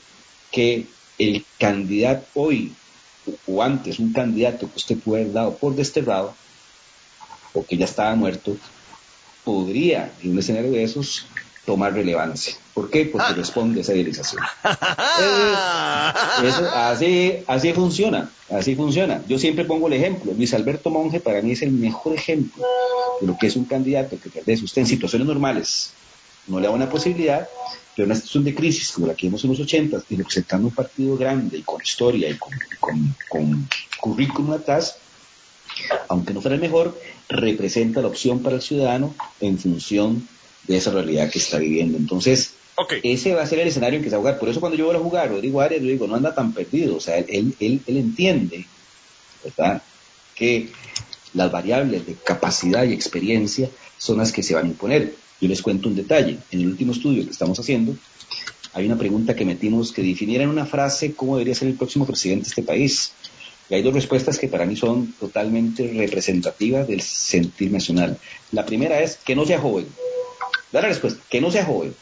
que el candidato hoy o antes un candidato que usted puede haber dado por desterrado o que ya estaba muerto, podría en un escenario de esos tomar relevancia. ¿Por qué? Porque ah. responde a esa idealización. así, así funciona, así funciona. Yo siempre pongo el ejemplo. Luis Alberto Monge para mí es el mejor ejemplo de lo que es un candidato que tal vez usted en situaciones normales no le da una posibilidad, pero una situación de crisis como la que vimos en los 80 y representando un partido grande y con historia y con, con, currículum atrás, aunque no fuera el mejor, representa la opción para el ciudadano en función de esa realidad que está viviendo. Entonces, ese va a ser el escenario en que se va a jugar. Por eso cuando yo voy a jugar, Rodrigo Arias, yo digo, no anda tan perdido. O sea, él, él, él entiende, ¿verdad? Que las variables de capacidad y experiencia son las que se van a imponer. Yo les cuento un detalle. En el último estudio que estamos haciendo, hay una pregunta que metimos que definiera en una frase cómo debería ser el próximo presidente de este país. Y hay dos respuestas que para mí son totalmente representativas del sentir nacional. La primera es que no sea joven. Da la respuesta, que no sea joven.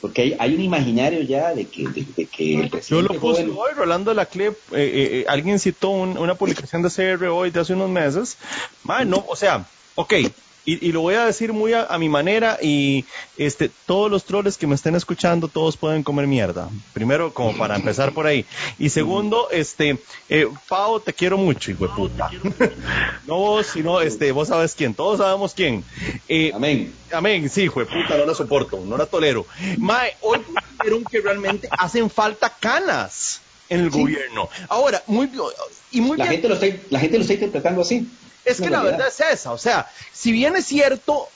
Porque hay, un imaginario ya de que, de, que el presidente. Yo lo puse hoy, Rolando la eh, eh, eh, alguien citó una publicación de CR hoy de hace unos meses. no, o sea, ok, y, lo voy a decir muy a, mi manera y este todos los troles que me estén escuchando todos pueden comer mierda. Primero como para empezar por ahí. Y segundo este eh, Pau te quiero mucho hijo de puta. No vos sino este vos sabes quién. Todos sabemos quién. Eh, amén. Amén. Sí hijo de puta no la soporto no la tolero. Mae hoy dijeron que realmente hacen falta canas en el gobierno ahora muy y muy la gente lo está la gente lo está interpretando así es que la verdad es esa, o sea, si bien es cierto,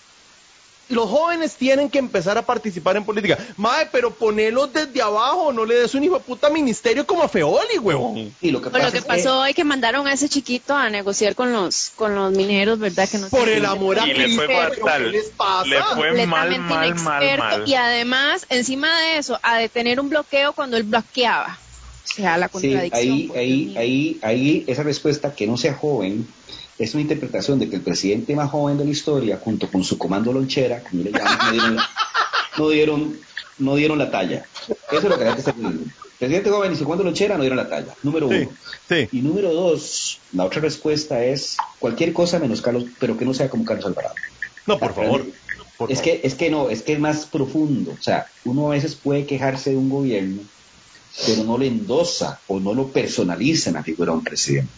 los jóvenes tienen que empezar a participar en política. Mae, pero ponelos desde abajo, no le des un hijo de puta ministerio como a Feoli, huevón. Y lo que, lo que pasó hoy que mandaron a ese chiquito a negociar con los con los mineros, ¿verdad? Que no Por el amor a Cristo, ¿qué les pasa? Le fue mal, mal, mal, mal. Y además, encima de eso, a detener un bloqueo cuando él bloqueaba. O sea, la contradicción. Sí, ahí, ahí, ahí, ahí, esa respuesta que no sea joven es una interpretación de que el presidente más joven de la historia, junto con su comando lonchera, como le llaman, no dieron, no dieron, la talla. Eso es lo que la gente está diciendo. El presidente joven y su comando lonchera no dieron la talla. Número uno. Y número dos, la otra respuesta es cualquier cosa menos Carlos, pero que no sea como Carlos Alvarado. No, por favor. es que es que no, es que es más profundo. O sea, uno a veces puede quejarse de un gobierno, pero no le endosa o no lo personaliza en la figura de un presidente.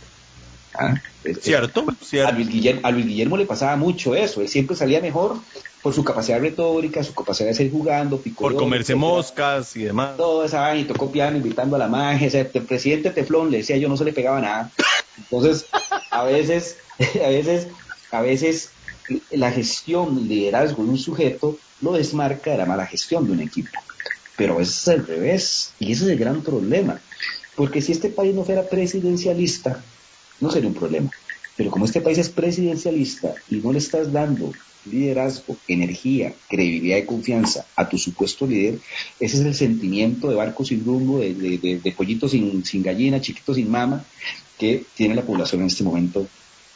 ¿Ah? ¿Cierto? A, Luis Guillermo, le pasaba mucho eso, él siempre salía mejor por su capacidad retórica, su capacidad de seguir jugando, por comerse moscas y demás. Todo esa y tocó piano invitando a la magia, el presidente Teflón le decía yo no se le pegaba nada. Entonces, a veces, a veces, a veces la gestión, liderazgo de un sujeto lo desmarca de la mala gestión de un equipo. Pero es al revés, y ese es el gran problema. Porque si este país no fuera presidencialista, no sería un problema. Pero como este país es presidencialista y no le estás dando liderazgo, energía, credibilidad y confianza a tu supuesto líder, ese es el sentimiento de barco sin rumbo, de, de, de, pollito sin, sin gallina, chiquito sin mama, que tiene la población en este momento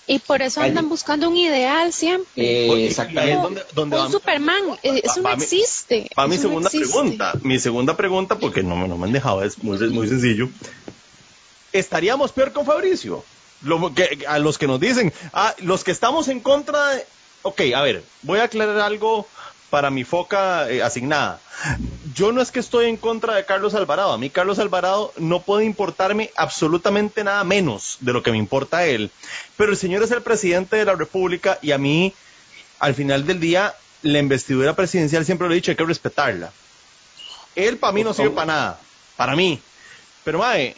y por eso andan buscando un ideal siempre. Eh, exactamente. un Superman, eh, eso no existe. Para mi segunda pregunta, mi segunda pregunta, porque no, no me han dejado, es muy, muy sencillo. ¿Estaríamos peor con Fabricio? a los que nos dicen, ah, los que estamos en contra de... Ok, a ver, voy a aclarar algo para mi foca eh, asignada. Yo no es que estoy en contra de Carlos Alvarado. A mí Carlos Alvarado no puede importarme absolutamente nada menos de lo que me importa a él. Pero el señor es el presidente de la República y a mí, al final del día, la investidura presidencial siempre lo he dicho, hay que respetarla. Él para mí no sirve para nada. Para mí. Pero, mae,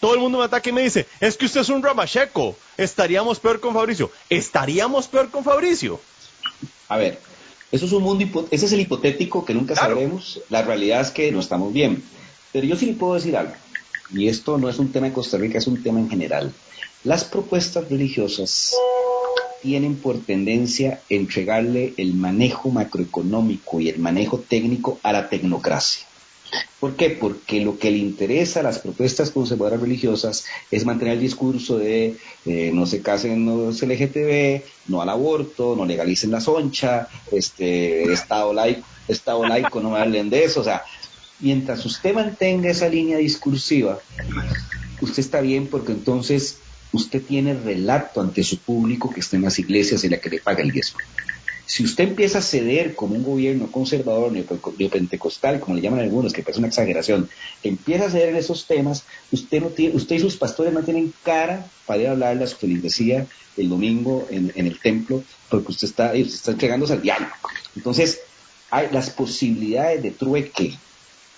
todo el mundo me ataca y me dice, es que usted es un ramacheco, estaríamos peor con Fabricio. ¿Estaríamos peor con Fabricio? A ver, eso es un mundo, ese es el hipotético que nunca sabremos, la realidad es que no estamos bien. Pero yo sí le puedo decir algo, y esto no es un tema de Costa Rica, es un tema en general. Las propuestas religiosas tienen por tendencia entregarle el manejo macroeconómico y el manejo técnico a la tecnocracia. ¿Por qué? Porque lo que le interesa a las propuestas conservadoras religiosas es mantener el discurso de eh, no se casen los LGTB, no al aborto, no legalicen la soncha, este, Estado laico, Estado laico, no me hablen de eso. O sea, mientras usted mantenga esa línea discursiva, usted está bien porque entonces usted tiene relato ante su público que está en las iglesias y la que le paga el diezmo. Si usted empieza a ceder como un gobierno conservador, neopentecostal, como le llaman algunos, que parece una exageración, empieza a ceder en esos temas, usted, no tiene, usted y sus pastores no tienen cara para ir a hablarle a su feligresía el domingo en, el templo, porque usted está, usted está entregándose al diablo. Entonces, hay las posibilidades de trueque,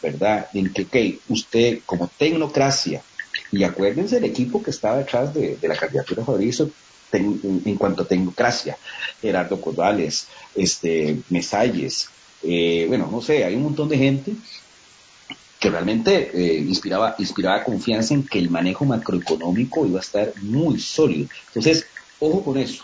¿verdad? En que, usted como tecnocracia, y acuérdense del equipo que estaba detrás de, la candidatura de Fabrizio, en, cuanto a tecnocracia. Gerardo Cordales, este, Mesalles, eh, bueno, no sé, hay un montón de gente que realmente eh, inspiraba, inspiraba confianza en que el manejo macroeconómico iba a estar muy sólido. Entonces, ojo con eso,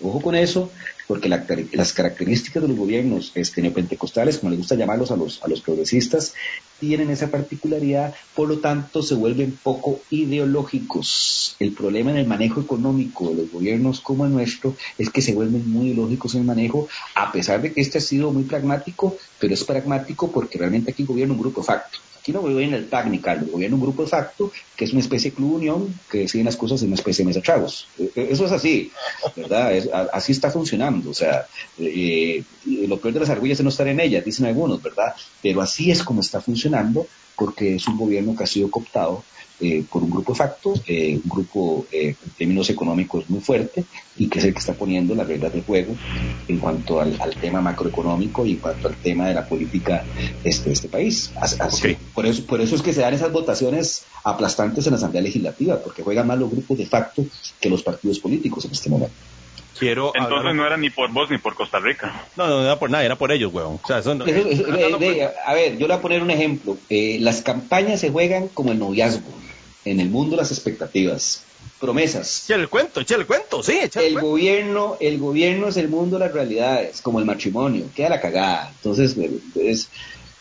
ojo con eso, porque las características de los gobiernos este, neopentecostales, como les gusta llamarlos a los, a los progresistas, tienen esa particularidad, por lo tanto se vuelven poco ideológicos. El problema en el manejo económico de los gobiernos como el nuestro es que se vuelven muy ideológicos en el manejo, a pesar de que este ha sido muy pragmático, pero es pragmático porque realmente aquí gobierna un grupo facto. Aquí no gobierna el TAC ni Carlos, gobierna un grupo de facto que es una especie de club unión que deciden las cosas en una especie de mesa chavos. E, e, eso es así, ¿verdad? así está funcionando. O sea, eh, lo peor de las argollas es no estar en ellas, dicen algunos, ¿verdad? Pero así es como está funcionando porque es un gobierno que ha sido cooptado eh, por un grupo de facto, eh, un grupo eh, en términos económicos muy fuerte y que es el que está poniendo las reglas de juego en cuanto al, tema macroeconómico y en cuanto al tema de la política este, de este país. por, eso, por eso es que se dan esas votaciones aplastantes en la Asamblea Legislativa, porque juegan más los grupos de facto que los partidos políticos en este momento. Quiero Entonces no era ni por vos ni por Costa Rica. No, no, era por nada, era por ellos, weón. a ver, yo le voy a poner un ejemplo. las campañas se juegan como el noviazgo en el mundo las expectativas, promesas. Echa el cuento, echa el cuento, sí, echa el, gobierno, el gobierno es el mundo de las realidades, como el matrimonio, queda la cagada. Entonces, es,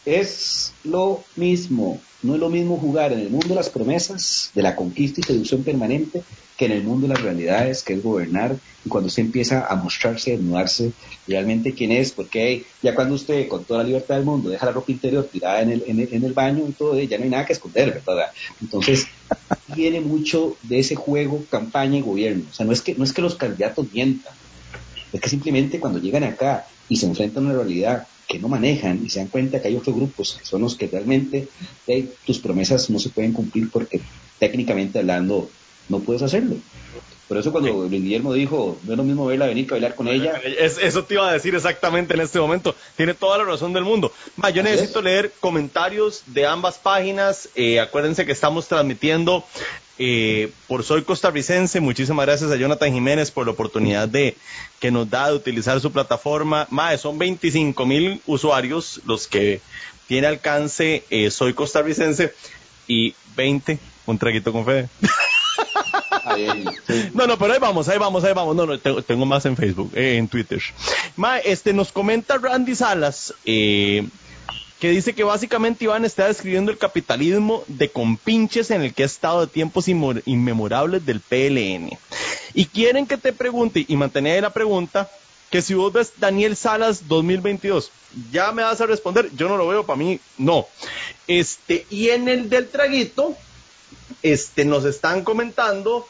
es lo mismo. No es lo mismo jugar en el mundo de las promesas, de la conquista y seducción permanente, que en el mundo de las realidades, que es gobernar, y cuando usted empieza a mostrarse, a desnudarse realmente quién es, porque ya cuando usted, con toda la libertad del mundo, deja la ropa interior tirada en el, en el, baño y todo, ya no hay nada que esconder, ¿verdad? Entonces, tiene mucho de ese juego, campaña y gobierno. O sea, no es que, no es que los candidatos mientan, es que simplemente cuando llegan acá y se enfrentan a una realidad que no manejan y se dan cuenta que hay otros grupos que son los que realmente tus promesas no se pueden cumplir porque técnicamente hablando no puedes hacerlo. Por eso cuando Guillermo dijo, no es lo mismo verla venir que bailar con ella. eso te iba a decir exactamente en este momento. Tiene toda la razón del mundo. yo necesito leer comentarios de ambas páginas. Eh, acuérdense que estamos transmitiendo eh, por Soy Costarricense. Muchísimas gracias a Jonathan Jiménez por la oportunidad de que nos da de utilizar su plataforma. Más, son 25 mil usuarios los que tiene alcance eh, Soy Costarricense y 20, un traguito con fe. No, no, pero ahí vamos, ahí vamos, ahí vamos. No, no, tengo, más en Facebook, eh, en Twitter. Ma, este, nos comenta Randy Salas, eh, que dice que básicamente Iván está describiendo el capitalismo de compinches en el que ha estado de tiempos inmemorables del PLN. Y quieren que te pregunte, y mantener la pregunta, que si vos ves Daniel Salas 2022, ya me vas a responder, yo no lo veo, para mí no. Este, y en el del traguito, este, nos están comentando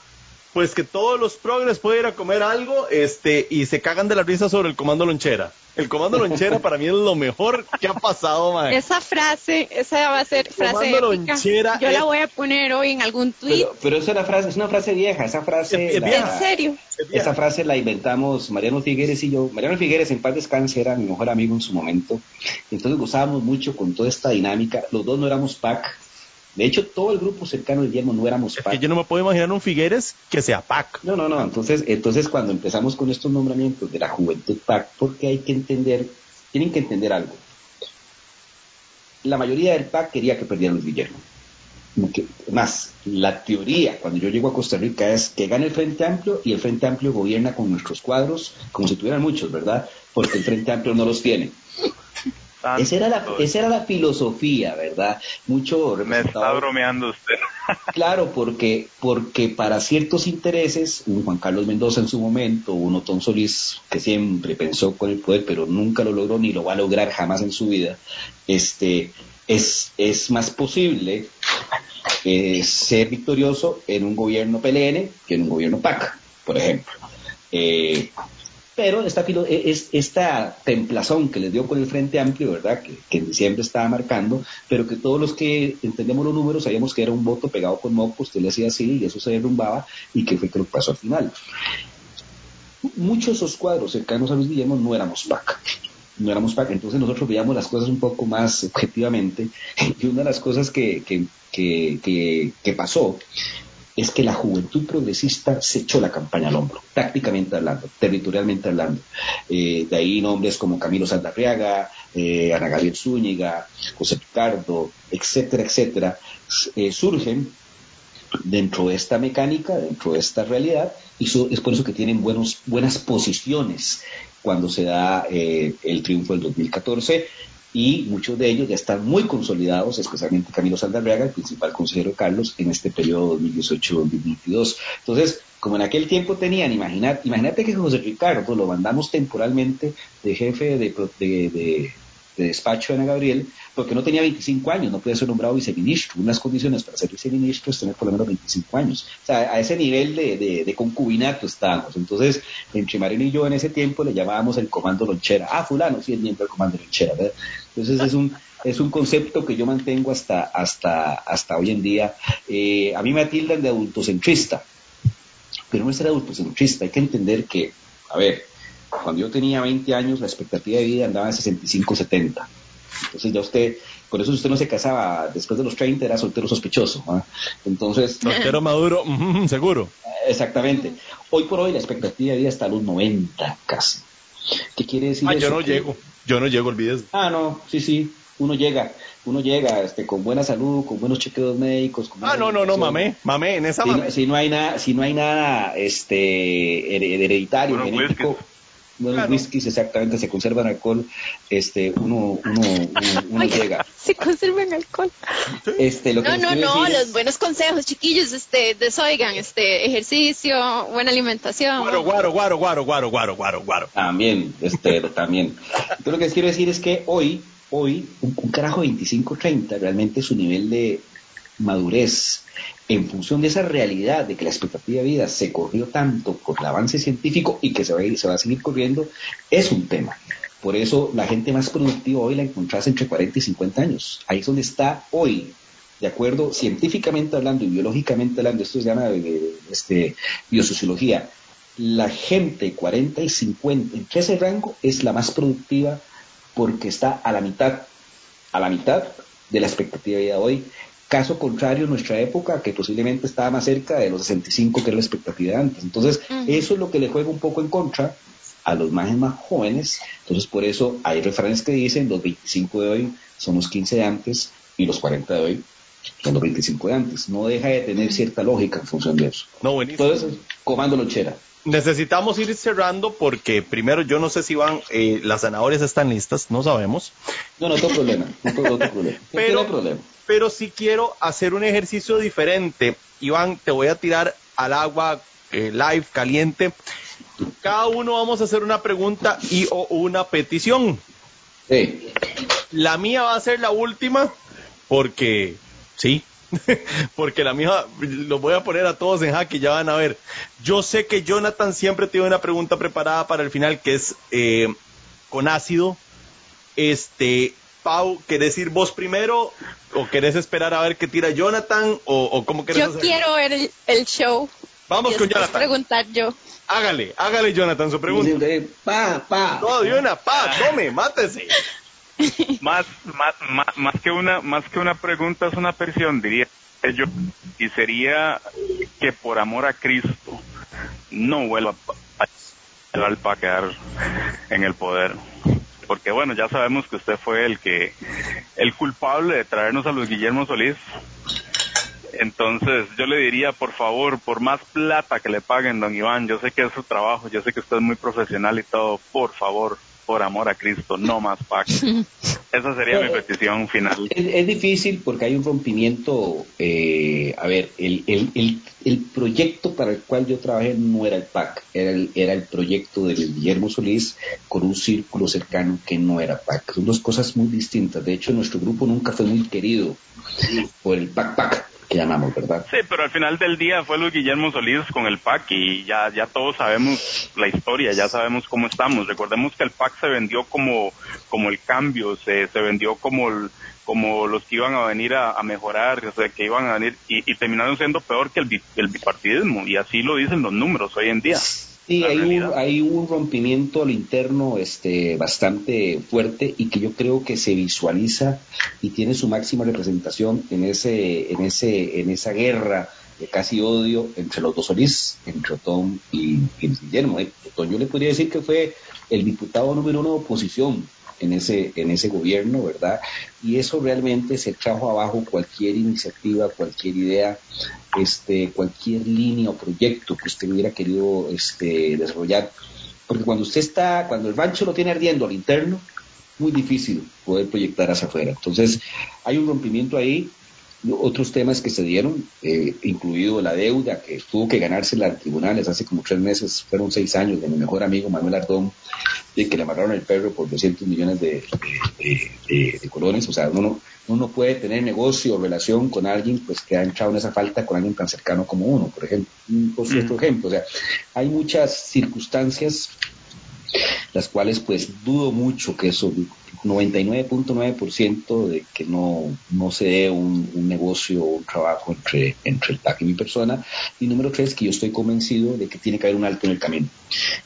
pues que todos los progres pueden ir a comer algo este, y se cagan de la risa sobre el comando lonchera. El comando lonchera para mí es lo mejor que ha pasado, mae. Esa frase, esa va a ser frase lonchera Yo la voy a poner hoy en algún tweet. Pero, esa es una frase, es una frase vieja, esa frase. ¿En serio? Esa frase la inventamos Mariano Figueres y yo. Mariano Figueres en paz descanse era mi mejor amigo en su momento. Entonces gozábamos mucho con toda esta dinámica. Los dos no éramos pack de hecho, todo el grupo cercano de Guillermo no éramos PAC. que yo no me puedo imaginar un Figueres que sea PAC. No, no, no. Entonces, entonces cuando empezamos con estos nombramientos de la juventud PAC, porque hay que entender, tienen que entender algo. La mayoría del PAC quería que perdiera Luis Guillermo. más, la teoría cuando yo llego a Costa Rica es que gane el Frente Amplio y el Frente Amplio gobierna con nuestros cuadros, como si tuvieran muchos, ¿verdad? Porque el Frente Amplio no los tiene. Esa era, la, esa era la filosofía, ¿verdad? Mucho Me está bromeando usted. claro, porque, porque para ciertos intereses, un Juan Carlos Mendoza en su momento, un Otón Solís, que siempre pensó con el poder, pero nunca lo logró ni lo va a lograr jamás en su vida, este, es, es más posible eh, ser victorioso en un gobierno PLN que en un gobierno PAC, por ejemplo. Eh, pero esta, e, es, esta templazón que les dio con el Frente Amplio, ¿verdad? Que, en diciembre estaba marcando, pero que todos los que entendemos los números sabíamos que era un voto pegado con moco, usted le hacía así y eso se derrumbaba y que fue que lo pasó al final. Muchos de esos cuadros cercanos a Luis Guillermo no éramos PAC no éramos PAC, entonces nosotros veíamos las cosas un poco más objetivamente y una de las cosas que, que, que, que pasó es que la juventud progresista se echó la campaña al hombro, tácticamente hablando, territorialmente hablando. Eh, de ahí nombres como Camilo Saldarriaga, eh, Ana Gabriel Zúñiga, José Ricardo, etcétera, etcétera, eh, surgen dentro de esta mecánica, dentro de esta realidad, y es por eso que tienen buenos, buenas posiciones cuando se da el triunfo del 2014 y muchos de ellos ya están muy consolidados, especialmente Camilo Saldarriaga, el principal consejero Carlos, en este periodo 2018-2022. Entonces, como en aquel tiempo tenían, imagínate que José Ricardo lo mandamos temporalmente de jefe de, de despacho de Ana Gabriel, porque no tenía 25 años, no podía ser nombrado viceministro. Unas condiciones para ser viceministro es tener por lo menos 25 años. O sea, a ese nivel de, concubinato estábamos. Entonces, entre Marino y yo en ese tiempo le llamábamos el comando lonchera. Ah, fulano, sí es miembro del comando lonchera. ¿verdad? Entonces es un, es un concepto que yo mantengo hasta, hasta, hasta hoy en día. Eh, a mí me tildan de adultocentrista, pero no es ser adultocentrista. Hay que entender que, a ver, cuando yo tenía 20 años, la expectativa de vida andaba en 65, 70. Entonces ya usted, por eso usted no se casaba después de los 30, era soltero sospechoso. Entonces... Soltero maduro, seguro. Exactamente. Hoy por hoy la expectativa de vida está a los 90 casi. ¿Qué quiere decir ah, yo no llego, yo no llego, olvides. Ah, no, sí, sí, uno llega, uno llega este, con buena salud, con buenos chequeos médicos. ah, no, no, no, mamé, mamé, en esa si, si, no hay nada, si no hay nada este, hereditario, genético, los whiskies exactamente se conservan alcohol, este, uno, uno, uno, llega. Se conservan alcohol. Este, lo que no, no, no, los buenos consejos, chiquillos, este, desoigan, este, ejercicio, buena alimentación. Guaro, guaro, guaro, guaro, guaro, guaro, guaro, guaro. También, este, también. Entonces lo que les quiero decir es que hoy, hoy, un, un carajo 25-30 realmente su nivel de madurez en función de esa realidad de que la expectativa de vida se corrió tanto por el avance científico y que se va a, ir, a seguir corriendo, es un tema. Por eso la gente más productiva hoy la encontrás entre 40 y 50 años. Ahí es donde está hoy, de acuerdo, científicamente hablando y biológicamente hablando, esto se llama eh, este, biosociología, la gente 40 y 50, entre ese rango, es la más productiva porque está a la mitad, a la mitad de la expectativa de vida hoy Caso contrario, nuestra época, que posiblemente estaba más cerca de los 65 que era la expectativa de antes. Entonces, eso es lo que le juega un poco en contra a los más, más jóvenes. Entonces, por eso hay refranes que dicen los 25 de hoy son los 15 de antes y los 40 de hoy son los 25 de antes. No deja de tener cierta lógica en función de eso. No, buenísimo. Entonces, comando lonchera. Necesitamos ir cerrando porque primero yo no sé si van, eh, las zanahorias están listas, no sabemos. No, no tengo problema, no tengo, problema. pero, problema pero si quiero hacer un ejercicio diferente. Iván, te voy a tirar al agua eh, live, caliente. Cada uno vamos a hacer una pregunta y o una petición. Sí. La mía va a ser la última porque, sí, porque la mía los voy a poner a todos en jaque, ya van a ver. Yo sé que Jonathan siempre tiene una pregunta preparada para el final que es eh, con ácido. Este, Pau, ¿querés ir vos primero o querés esperar a ver qué tira Jonathan o, cómo querés Yo quiero ver el, show. Vamos con Jonathan. preguntar yo. Hágale, hágale Jonathan su pregunta. Pa, pa. No, de una, pa, tome, mátese. Más, más, más, que una, más que una pregunta es una presión, diría yo, y sería que por amor a Cristo no vuelva a, quedar en el poder porque bueno, ya sabemos que usted fue el que, el culpable de traernos a Luis Guillermo Solís. Entonces yo le diría, por favor, por más plata que le paguen, don Iván, yo sé que es su trabajo, yo sé que usted es muy profesional y todo, por favor, por amor a Cristo, no más PAC. Esa sería mi petición final. Es, difícil porque hay un rompimiento. Eh, a ver, el, el, el, proyecto para el cual yo trabajé no era el PAC, era el, era el proyecto de Guillermo Solís con un círculo cercano que no era PAC. Son dos cosas muy distintas. De hecho, nuestro grupo nunca fue muy querido por el PAC-PAC llamamos, ¿verdad? Sí, pero al final del día fue Luis Guillermo Solís con el PAC y ya, ya todos sabemos la historia, ya sabemos cómo estamos. Recordemos que el PAC se vendió como, como el cambio, se, se vendió como como los que iban a venir a, mejorar, o sea, que iban a venir y, terminaron siendo peor que el, el bipartidismo y así lo dicen los números hoy en día. Sí, hay un, hay un rompimiento al interno este, bastante fuerte y que yo creo que se visualiza y tiene su máxima representación en ese, en ese, en esa guerra de casi odio entre los dos Solís, entre Otón y, Guillermo. ¿eh? Otón yo le podría decir que fue el diputado número uno de oposición en ese, en ese gobierno, ¿verdad? Y eso realmente se trajo abajo cualquier iniciativa, cualquier idea, este, cualquier línea o proyecto que usted hubiera querido este, desarrollar. Porque cuando usted está, cuando el rancho lo tiene ardiendo al interno, muy difícil poder proyectar hacia afuera. Entonces, hay un rompimiento ahí otros temas que se dieron, eh, incluido la deuda que tuvo que ganarse en tribunales hace como tres meses, fueron seis años de mi mejor amigo Manuel Ardón, de que le amarraron el perro por 200 millones de, colones. O sea, uno, uno puede tener negocio o relación con alguien pues que ha entrado en esa falta con alguien tan cercano como uno, por ejemplo. Por cierto ejemplo, o sea, hay muchas circunstancias las cuales pues dudo mucho que eso 99.9% de que no, no se dé un, negocio o un trabajo entre, entre el TAC y mi persona. Y número tres, que yo estoy convencido de que tiene que haber un alto en el camino.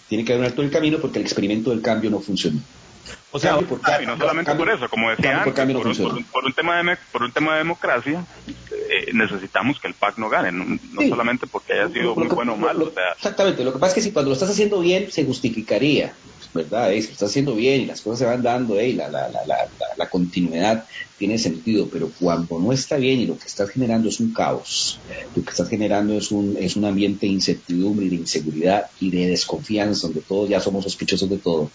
Tiene que haber un alto en el camino porque el experimento del cambio no funcionó. O sea, por y no solamente por eso, como decía antes, por, un, tema de, por un tema de democracia, eh, necesitamos que el PAC no gane, no, solamente porque haya sido muy bueno o malo. exactamente, lo que pasa es que si cuando lo estás haciendo bien, se justificaría. ¿Verdad? Es, lo está haciendo bien y las cosas se van dando, y la, la, la, la, continuidad tiene sentido, pero cuando no está bien y lo que estás generando es un caos, lo que estás generando es un, es un ambiente de incertidumbre y de inseguridad y de desconfianza, donde todos ya somos sospechosos de todo,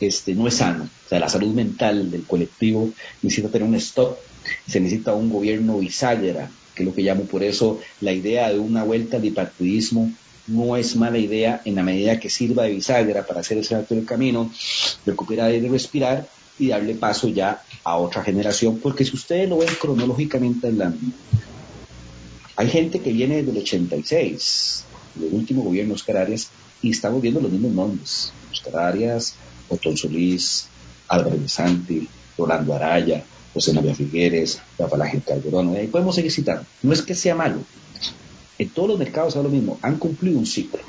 este, no es sano. O sea, la salud mental del colectivo necesita tener un stop, se necesita un gobierno bisagra, que es lo que llamo por eso la idea de una vuelta al bipartidismo no es mala idea en la medida que sirva de bisagra para hacer ese acto del camino, recuperar y respirar y darle paso ya a otra generación, porque si ustedes lo ven cronológicamente hablando, hay gente que viene desde el 86, del último gobierno Oscar Arias, y estamos viendo los mismos nombres, Oscar Arias, Otón Solís, Álvaro Santi, Rolando Araya, José María Figueres, Rafael Ángel Calderón, ahí podemos seguir citando. No es que sea malo, en todos los mercados es lo mismo, han cumplido un ciclo.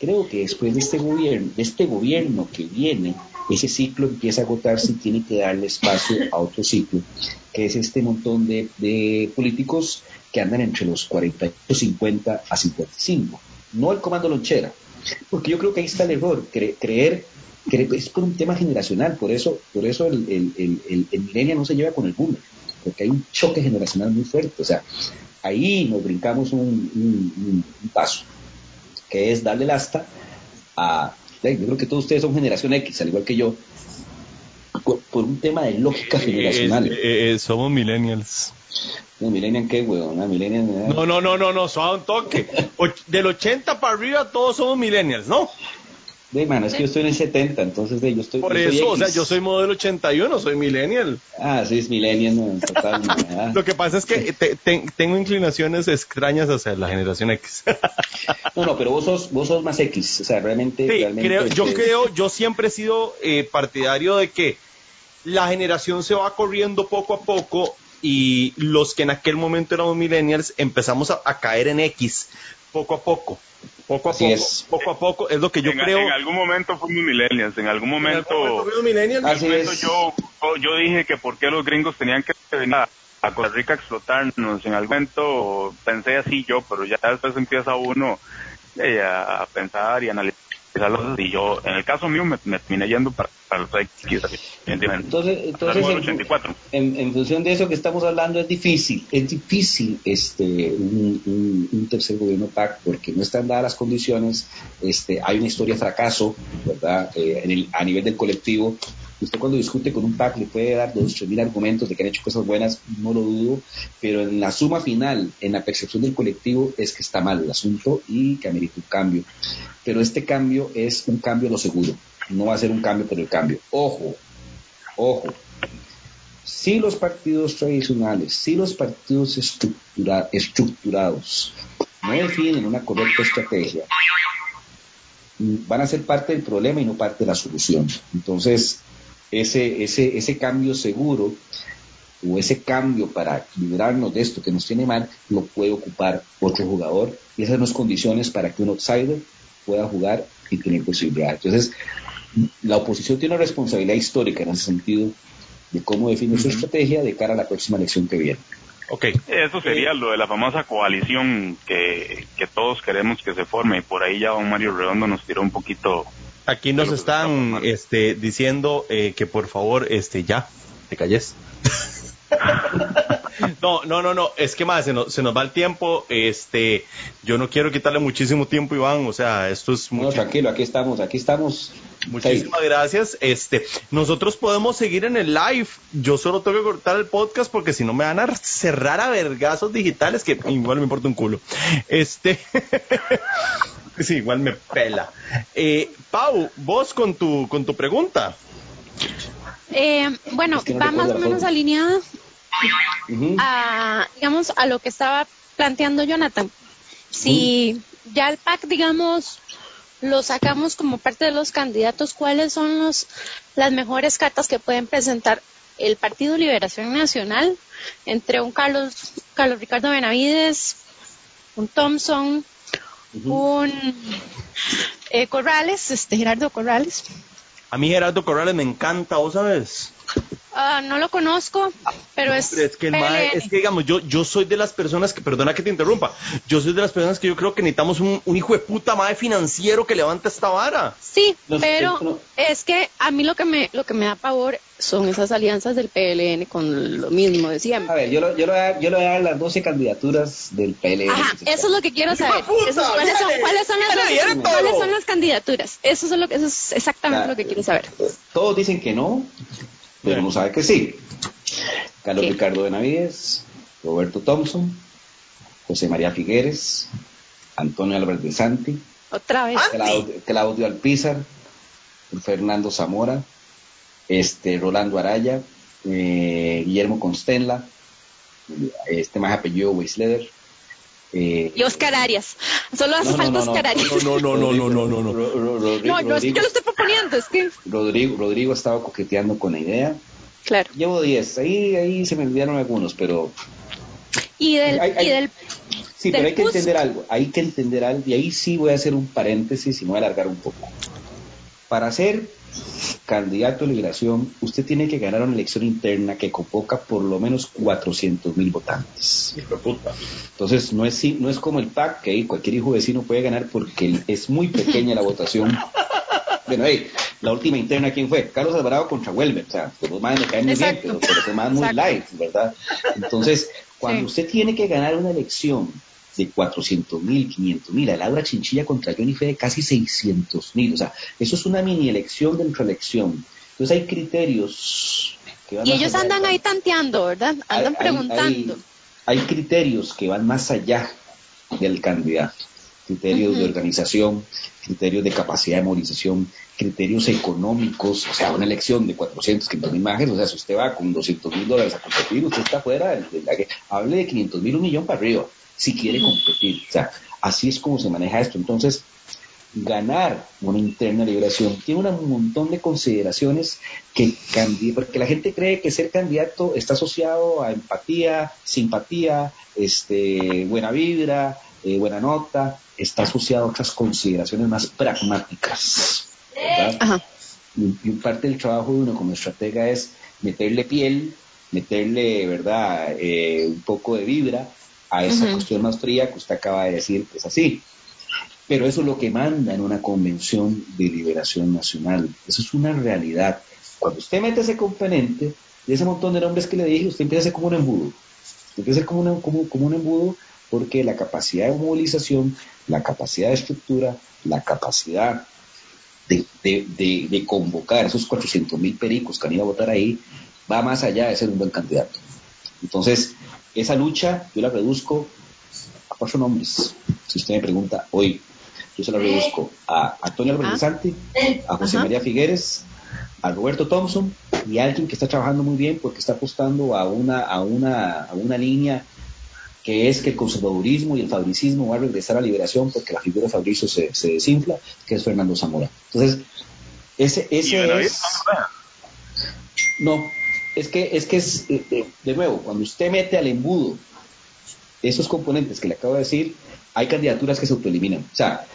Creo que después de este gobierno, de este gobierno que viene, ese ciclo empieza a agotarse y tiene que darle espacio a otro ciclo, que es este montón de, políticos que andan entre los 40, 50 a 55. No el comando lonchera, porque yo creo que ahí está el error, creer que es por un tema generacional, por eso, por eso el, el, el, no se lleva con el boomer, porque hay un choque generacional muy fuerte. O sea, ahí nos brincamos un, paso, que es darle el asta a, yo creo que todos ustedes son generación X, al igual que yo, por, un tema de lógica generacional. Eh, somos millennials. No, millennial qué, weón, no, millennial. No, no, no, no, no, suave un toque. Del 80 para arriba todos somos millennials, ¿no? De mano, es que yo estoy en el 70, entonces de, yo estoy. Por eso, o sea, yo soy modelo 81, soy millennial. Ah, sí, es millennial, no, total. Lo que pasa es que tengo inclinaciones extrañas hacia la generación X. no, no, pero vos sos, vos sos más X, o sea, realmente. Sí, creo, yo creo, yo siempre he sido eh, partidario de que la generación se va corriendo poco a poco y los que en aquel momento éramos millennials empezamos a caer en X poco a poco. Poco a poco, es. poco a poco, es lo que yo creo. En algún momento fuimos millennials, en algún momento, en algún momento yo, yo dije que por qué los gringos tenían que venir a, Costa Rica a explotarnos. En algún momento pensé así yo, pero ya después empieza uno eh, a pensar y analizar y yo, en el caso mío, me, terminé yendo para, para los X. Entonces, entonces en, en, función de eso que estamos hablando, es difícil, es difícil este un, un, tercer gobierno PAC porque no están dadas las condiciones, este hay una historia de fracaso, ¿verdad? Eh, en el, a nivel del colectivo Usted cuando discute con un PAC le puede dar dos, tres mil argumentos de que han hecho cosas buenas, no lo dudo, pero en la suma final, en la percepción del colectivo, es que está mal el asunto y que amerita un cambio. Pero este cambio es un cambio a lo seguro, no va a ser un cambio por el cambio. Ojo, ojo. Si los partidos tradicionales, si los partidos estructurados no definen una correcta estrategia, van a ser parte del problema y no parte de la solución. Entonces, ese, ese, ese cambio seguro o ese cambio para librarnos de esto que nos tiene mal, lo puede ocupar otro jugador y esas son las condiciones para que un outsider pueda jugar y tener posibilidad. Entonces, la oposición tiene una responsabilidad histórica en ese sentido de cómo define su estrategia de cara a la próxima elección que viene. Ok. Eso sería lo de la famosa coalición que, que todos queremos que se forme y por ahí ya don Mario Redondo nos tiró un poquito. Aquí nos están este, diciendo eh, que por favor este, ya te calles. No, no, no, no, es que más se nos, se nos va el tiempo, este, yo no quiero quitarle muchísimo tiempo, Iván, o sea, esto es muy... No, tranquilo, aquí estamos, aquí estamos. Muchísimas gracias, este, nosotros podemos seguir en el live, yo solo tengo que cortar el podcast porque si no me van a cerrar a vergazos digitales que igual me importa un culo. Este, sí, igual me pela. Eh, Pau, vos con tu, con tu pregunta. Eh, bueno, va más o menos alineada a, digamos, a lo que estaba planteando Jonathan. Si ya el PAC, digamos, lo sacamos como parte de los candidatos, ¿cuáles son los, las mejores cartas que pueden presentar el Partido Liberación Nacional entre un Carlos, Carlos Ricardo Benavides, un Thompson, un eh, Corrales, este Gerardo Corrales? A mí Gerardo Corrales me encanta, ¿vos sabes? Ah, no lo conozco, pero es. es que es que digamos, yo, yo soy de las personas que, perdona que te interrumpa, yo soy de las personas que yo creo que necesitamos un, hijo de puta madre financiero que levante esta vara. Sí, pero es que a mí lo que me, lo que me da pavor son esas alianzas del PLN con lo mismo de siempre. A ver, yo, lo, yo, lo voy, yo a dar las 12 candidaturas del PLN. Ajá, eso es lo que quiero saber. ¿cuáles, son, ¿cuáles, son las, ¿Cuáles son las candidaturas? Eso es, lo que, eso es exactamente lo que quiero saber. Todos dicen que no, pero no sabe que sí. Carlos Ricardo Benavides, Roberto Thompson, José María Figueres, Antonio Álvarez de Santi, otra vez. Claudio, Alpizar, Fernando Zamora, este Rolando Araya, eh, Guillermo Constenla, este más apellido Weisleder, eh, y Oscar Arias. Solo hace falta Oscar Arias. No, no, no, no, no, no, no. No, no, es que yo lo estoy proponiendo, es que. Rodrigo, Rodrigo ha estado coqueteando con la idea. Claro. Llevo 10, ahí, ahí se me olvidaron algunos, pero. Y del. y del sí, pero hay que entender algo, hay que entender algo, y ahí sí voy a hacer un paréntesis y me voy a alargar un poco. Para hacer candidato a liberación, usted tiene que ganar una elección interna que convoca por lo menos 400 mil votantes. Entonces, no es, no es como el PAC, que cualquier hijo vecino puede ganar porque es muy pequeña la votación. Bueno, la última interna, ¿quién fue? Carlos Alvarado contra Welber. O sea, los más me caen muy bien, pero, los más muy light, ¿verdad? Entonces, cuando usted tiene que ganar una elección de 400 mil, 500 mil, a Laura Chinchilla contra Johnny fue de casi 600 mil, o sea, eso es una mini elección dentro de elección. Entonces hay criterios que van Y ellos andan ahí tanteando, ¿verdad? Andan preguntando. Hay, criterios que van más allá del candidato, criterios de organización, criterios de capacidad de movilización, criterios económicos, o sea, una elección de 400, 500 mil imágenes, o sea, si usted va con 200 mil dólares a competir, usted está fuera de, la hable de 500 mil, un millón para arriba si quiere competir. O sea, así es como se maneja esto. Entonces, ganar una interna liberación tiene un montón de consideraciones que porque la gente cree que ser candidato está asociado a empatía, simpatía, este, buena vibra, eh, buena nota, está asociado a otras consideraciones más pragmáticas. Y, parte del trabajo de uno como estratega es meterle piel, meterle, ¿verdad?, eh, un poco de vibra a esa cuestión más fría que usted acaba de decir que es así. Pero eso es lo que manda en una convención de liberación nacional. Eso es una realidad. Cuando usted mete ese componente de ese montón de nombres que le dije, usted empieza a ser como un embudo. Usted empieza a ser como, como, como un embudo porque la capacidad de movilización, la capacidad de estructura, la capacidad de, de, de, convocar esos 400 mil pericos que han ido a votar ahí, va más allá de ser un buen candidato. Entonces, esa lucha yo la reduzco a cuatro nombres. Si usted me pregunta hoy, yo se la reduzco a Antonio Álvarez Santi, a José María Figueres, a Roberto Thompson y a alguien que está trabajando muy bien porque está apostando a una, a una, a una línea que es que el conservadurismo y el fabricismo va a regresar a liberación porque la figura de Fabricio se, se desinfla, que es Fernando Zamora. Entonces, ese, ese es... No, es que es, que es eh, eh, de nuevo, cuando usted mete al embudo esos componentes que le acabo de decir, hay candidaturas que se autoeliminan. O sea,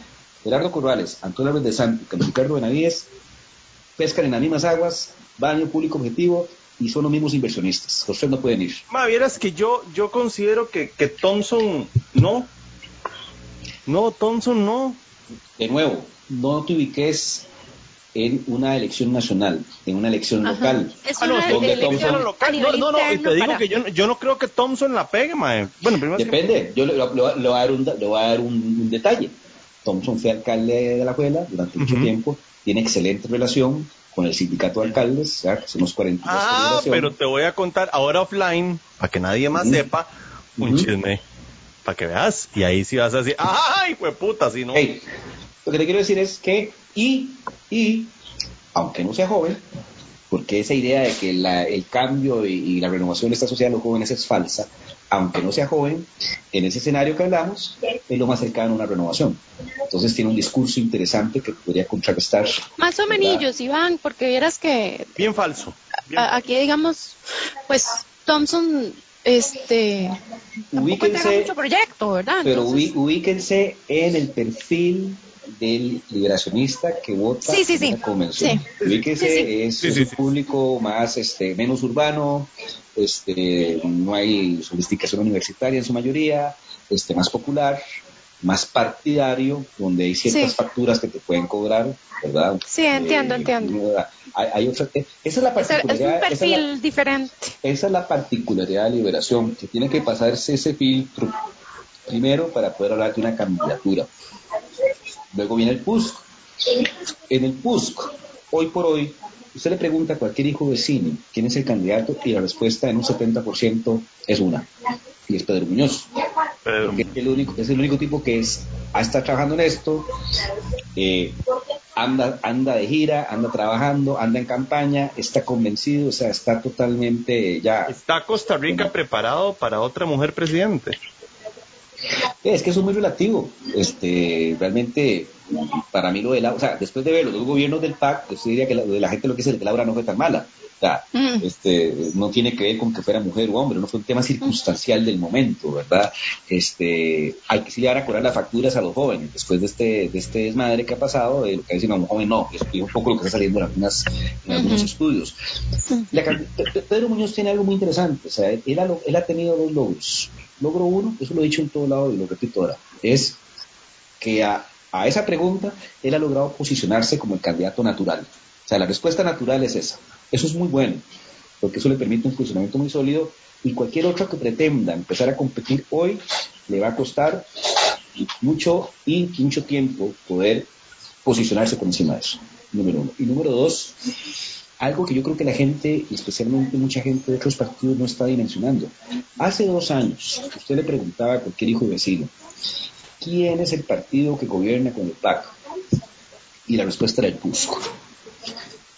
Gerardo Corrales, Antonio Álvarez de Santos, Ricardo Benavides, pescan en las mismas aguas, baño público objetivo, y son los mismos inversionistas. Ustedes no pueden ir. Ma, vieras que yo, yo considero que, que Thompson no. No, Thompson no. De nuevo, no te ubiques en una elección nacional, en una elección local. Es una elección local. No, no, no, te digo que yo, yo, no creo que Thompson la pegue, mae. Bueno, primero Depende, yo le, voy a dar, un, le voy a dar un, detalle. Thompson fue alcalde de la Juela durante mucho tiempo, tiene excelente relación con el sindicato de alcaldes, que son los 40 Ah, pero te voy a contar ahora offline, para que nadie más sepa, un chisme, para que veas, y ahí sí vas a decir, ¡ay, fue puta! Si no... lo que te quiero decir es que, y, y, aunque no sea joven, porque esa idea de que el cambio y, la renovación de esta sociedad de los jóvenes es falsa, aunque no sea joven, en ese escenario que hablamos, es lo más cercano a una renovación. Entonces tiene un discurso interesante que podría contrarrestar. Más o menos, Iván, porque vieras que... Bien falso. aquí, digamos, pues Thompson este ubíquense, mucho proyecto, ¿verdad? Pero ubíquense en el perfil del liberacionista que vota sí, sí, sí. la convención. Ubíquense, es, un público más, este, menos urbano, este, no hay sofisticación universitaria en su mayoría, este, más popular, más partidario, donde hay ciertas facturas que te pueden cobrar, ¿verdad? Sí, entiendo, eh, entiendo. Hay, otra, esa es la particularidad. Es un perfil diferente. Esa es la particularidad de liberación, que tiene que pasarse ese filtro primero para poder hablar de una candidatura. Luego viene el PUSC. En el PUSC, hoy por hoy, usted le pregunta a cualquier hijo vecino quién es el candidato y la respuesta en un 70% es una. Y es Pedro Muñoz. Es, el único, es el único tipo que es, está trabajando en esto, eh, anda, anda de gira, anda trabajando, anda en campaña, está convencido, o sea, está totalmente ya. ¿Está Costa Rica preparado para otra mujer presidente? Es que eso es muy relativo. Este, realmente, para mí lo de la, o sea, después de ver los dos gobiernos del PAC, yo diría que la, de la gente lo que dice que Laura no fue tan mala. O sea, mm. este, no tiene que ver con que fuera mujer o hombre, no fue un tema circunstancial del momento, ¿verdad? Este, hay que sí llevar a cobrar las facturas a los jóvenes, después de este, de este desmadre que ha pasado, de lo que dicen a un joven no, es un poco lo que está saliendo en, algunas, en algunos estudios. Pedro Muñoz tiene algo muy interesante, o sea, él ha, él ha tenido dos logros. Logro uno, eso lo he dicho en todo lado y lo repito ahora, es que a, esa pregunta él ha logrado posicionarse como el candidato natural. O sea, la respuesta natural es esa. Eso es muy bueno, porque eso le permite un funcionamiento muy sólido y cualquier otro que pretenda empezar a competir hoy le va a costar mucho y mucho tiempo poder posicionarse por encima de eso, número uno. Y número dos, algo que yo creo que la gente, especialmente mucha gente de otros partidos, no está dimensionando. Hace dos años, usted le preguntaba a cualquier hijo vecino, ¿quién es el partido que gobierna con el PAC? Y la respuesta era el PUSCO.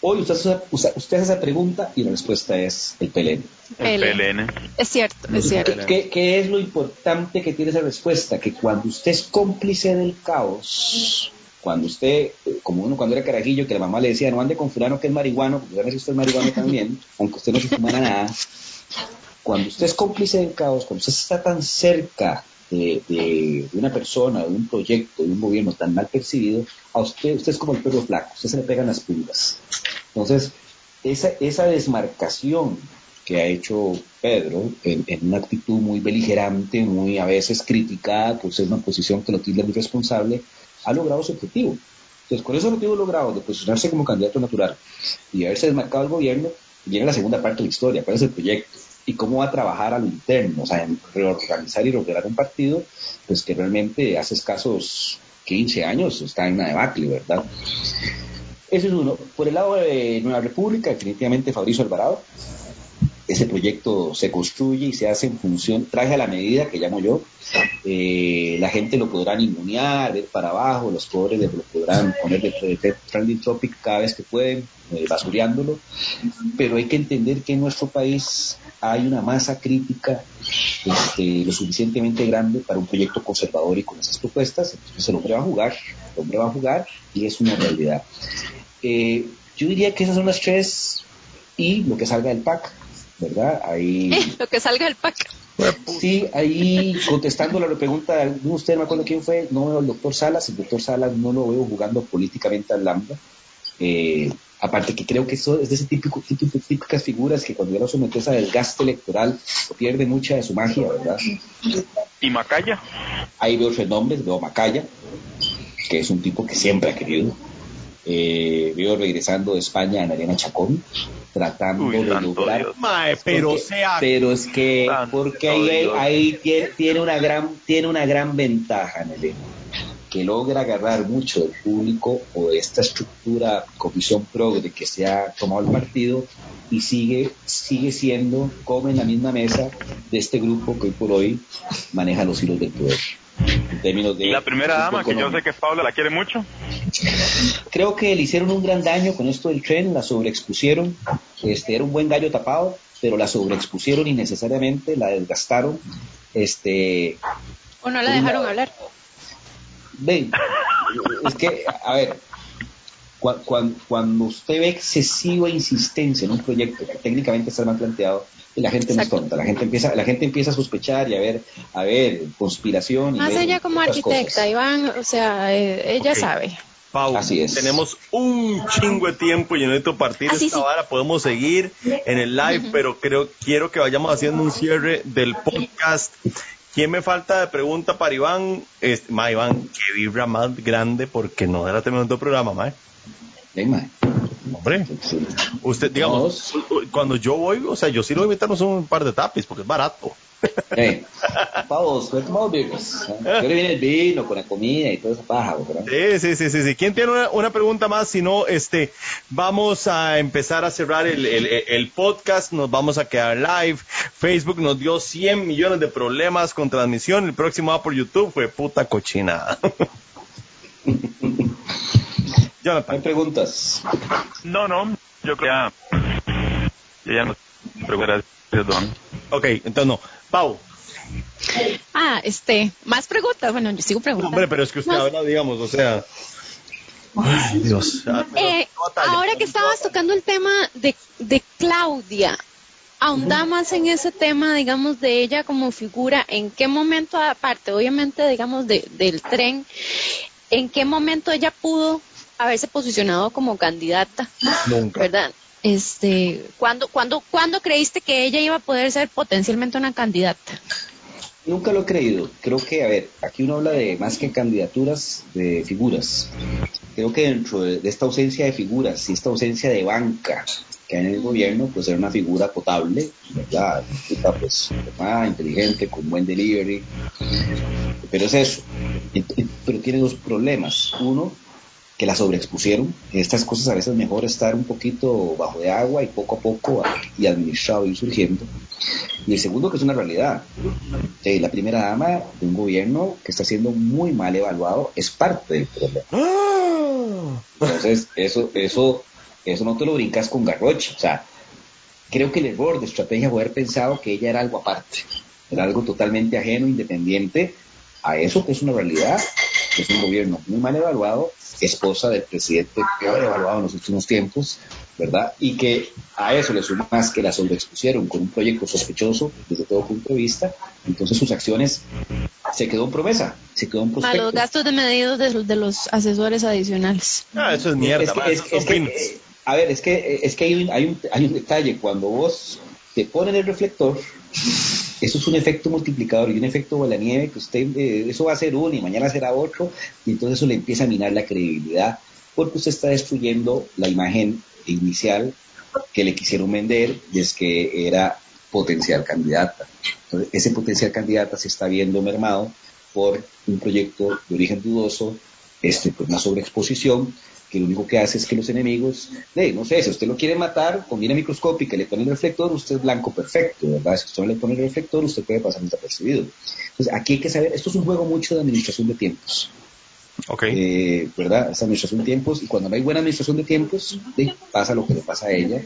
Hoy usted, hace esa pregunta y la respuesta es el PLN. El PLN. Es cierto, es cierto. ¿Qué, ¿Qué, es lo importante que tiene esa respuesta? Que cuando usted es cómplice del caos, cuando usted, como uno cuando era carajillo, que la mamá le decía, no ande con fulano que es marihuano, porque a usted es marihuano también, aunque usted no se fumara nada, cuando usted es cómplice del caos, cuando usted está tan cerca de, una persona, de un proyecto, de un gobierno tan mal percibido, a usted, usted es como el perro flaco, usted se le pegan las pulgas. Entonces, esa, esa desmarcación que ha hecho Pedro en, una actitud muy beligerante, muy a veces criticada por ser una posición que lo tilda muy responsable, ha logrado su objetivo. Entonces, con ese objetivo logrado de posicionarse como candidato natural y haberse desmarcado el gobierno, viene la segunda parte de la historia, cuál es el proyecto y cómo va a trabajar a lo interno, o sea, en reorganizar y lograr un partido, pues que realmente hace escasos 15 años está en una debacle, ¿verdad? Ese es uno. Por el lado de Nueva República, definitivamente Fabricio Alvarado, ese proyecto se construye y se hace en función, traje a la medida que llamo yo, eh, la gente lo podrá ningunear, ver para abajo, los pobres lo podrán poner de, trending topic cada vez que pueden, eh, basureándolo, pero hay que entender que en nuestro país hay una masa crítica este, lo suficientemente grande para un proyecto conservador y con esas propuestas, entonces el hombre va a jugar, el hombre va a jugar y es una realidad. Eh, yo diría que esas son las tres y lo que salga del PAC. ¿Verdad? Ahí... lo que salga del PAC. Sí, ahí contestando la pregunta de usted, no me acuerdo quién fue, no veo al doctor Salas, el doctor Salas no lo veo jugando políticamente al lambda. Eh, aparte que creo que eso es de ese típico, típico, típicas figuras que cuando ya lo sometes a desgaste electoral pierde mucha de su magia, ¿verdad? ¿Y Macaya? Ahí veo nombres, veo Macaya, que es un tipo que siempre ha querido. Eh, veo regresando de España a Mariana Chacón, tratando de lograr. pero, pero es que, porque ahí, ahí tiene, tiene, una gran, tiene una gran ventaja, Nelly que logra agarrar mucho del público o de esta estructura comisión progre que se ha tomado el partido y sigue, sigue siendo, como en la misma mesa de este grupo que hoy por hoy maneja los hilos del poder. En términos de, y la primera dama, que yo sé que Paula la quiere mucho. Creo que le hicieron un gran daño con esto del tren, la sobreexpusieron. Este, era un buen gallo tapado, pero la sobreexpusieron innecesariamente, la desgastaron. Este, o no la dejaron hablar. Ven, es que, a ver, cuando, usted ve excesiva insistencia en un proyecto que técnicamente está mal planteado, la gente no es tonta, la gente empieza, la gente empieza a sospechar y a ver, a ver, conspiración. Más ella como arquitecta, Iván, o sea, eh, ella sabe. Pau, Así es. tenemos un chingo de tiempo y yo necesito partir Así esta vara. Podemos seguir en el live, pero creo quiero que vayamos haciendo un cierre del podcast ¿Quién me falta de pregunta para Iván? Este, ma, Iván, que vibra más grande porque no era tremendo programa, ma. Hombre, usted, digamos, cuando yo voy, o sea, yo sí lo voy a invitarnos un par de tapis porque es barato. Hey, Pavos, ¿cómo tomamos birras. ¿eh? viene el vino con la comida y toda esa paja, ¿verdad? Sí, sí, sí, sí, ¿Quién tiene una, pregunta más? Si no, este, vamos a empezar a cerrar el, el, podcast, nos vamos a quedar live. Facebook nos dio 100 millones de problemas con transmisión. El próximo va por YouTube, fue puta cochina. Jonathan. ¿Hay preguntas? No, no, yo creo que ya, ya no preguntas. Ok, entonces no. Pau. Ah, este, más preguntas. Bueno, yo sigo preguntando. Hombre, pero es que usted habla, digamos, o sea. Ay, Dios. Eh, ahora que estabas tocando el tema de, de Claudia, ahonda más en ese tema, digamos, de ella como figura, en qué momento, aparte, obviamente, digamos, de, del tren, en qué momento ella pudo haberse posicionado como candidata, Nunca. ¿verdad? Este, ¿cuándo, cuándo, ¿Cuándo creíste que ella iba a poder ser potencialmente una candidata? Nunca lo he creído. Creo que, a ver, aquí uno habla de más que candidaturas, de figuras. Creo que dentro de, esta ausencia de figuras y esta ausencia de banca que hay en el gobierno, pues era una figura potable, ¿verdad? Pues, inteligente, con buen delivery. Pero es eso. Pero tiene dos problemas. Uno, que la sobreexpusieron. Estas cosas a veces mejor estar un poquito bajo de agua y poco a poco y administrado y surgiendo. Y el segundo, que es una realidad. Eh, la primera dama de un gobierno que está siendo muy mal evaluado es parte del problema. Entonces, eso, eso, eso no te lo brincas con garrocha. O sea, creo que el error de estrategia fue haber pensado que ella era algo aparte, era algo totalmente ajeno, independiente a eso que es una realidad, que es un gobierno muy mal evaluado esposa del presidente peor evaluado en los últimos tiempos, ¿verdad? Y que a eso le sumas que la sobreexpusieron con un proyecto sospechoso desde todo punto de vista, entonces sus acciones se quedó en promesa, se quedó en prospecto. A los gastos de medidos de, los asesores adicionales. Ah, eso es mierda. a ver, es que, es que hay, un, hay, un, hay un detalle, cuando vos te ponen el reflector, eso es un efecto multiplicador y un efecto de la nieve que usted, eh, eso va a ser uno y mañana será otro, y entonces eso le empieza a minar la credibilidad, porque usted está destruyendo la imagen inicial que le quisieron vender es que era potencial candidata. Ese potencial candidata se está viendo mermado por un proyecto de origen dudoso, este, pues una sobreexposición, que lo único que hace es que los enemigos, no sé, si usted lo quiere matar con mira microscópica y le pone el reflector, usted es blanco perfecto, ¿verdad? Si usted no le pone el reflector, usted puede pasar desapercibido. Entonces, aquí hay que saber, esto es un juego mucho de administración de tiempos. Ok. Eh, ¿Verdad? Es administración de tiempos y cuando no hay buena administración de tiempos, pasa lo que le pasa a ella.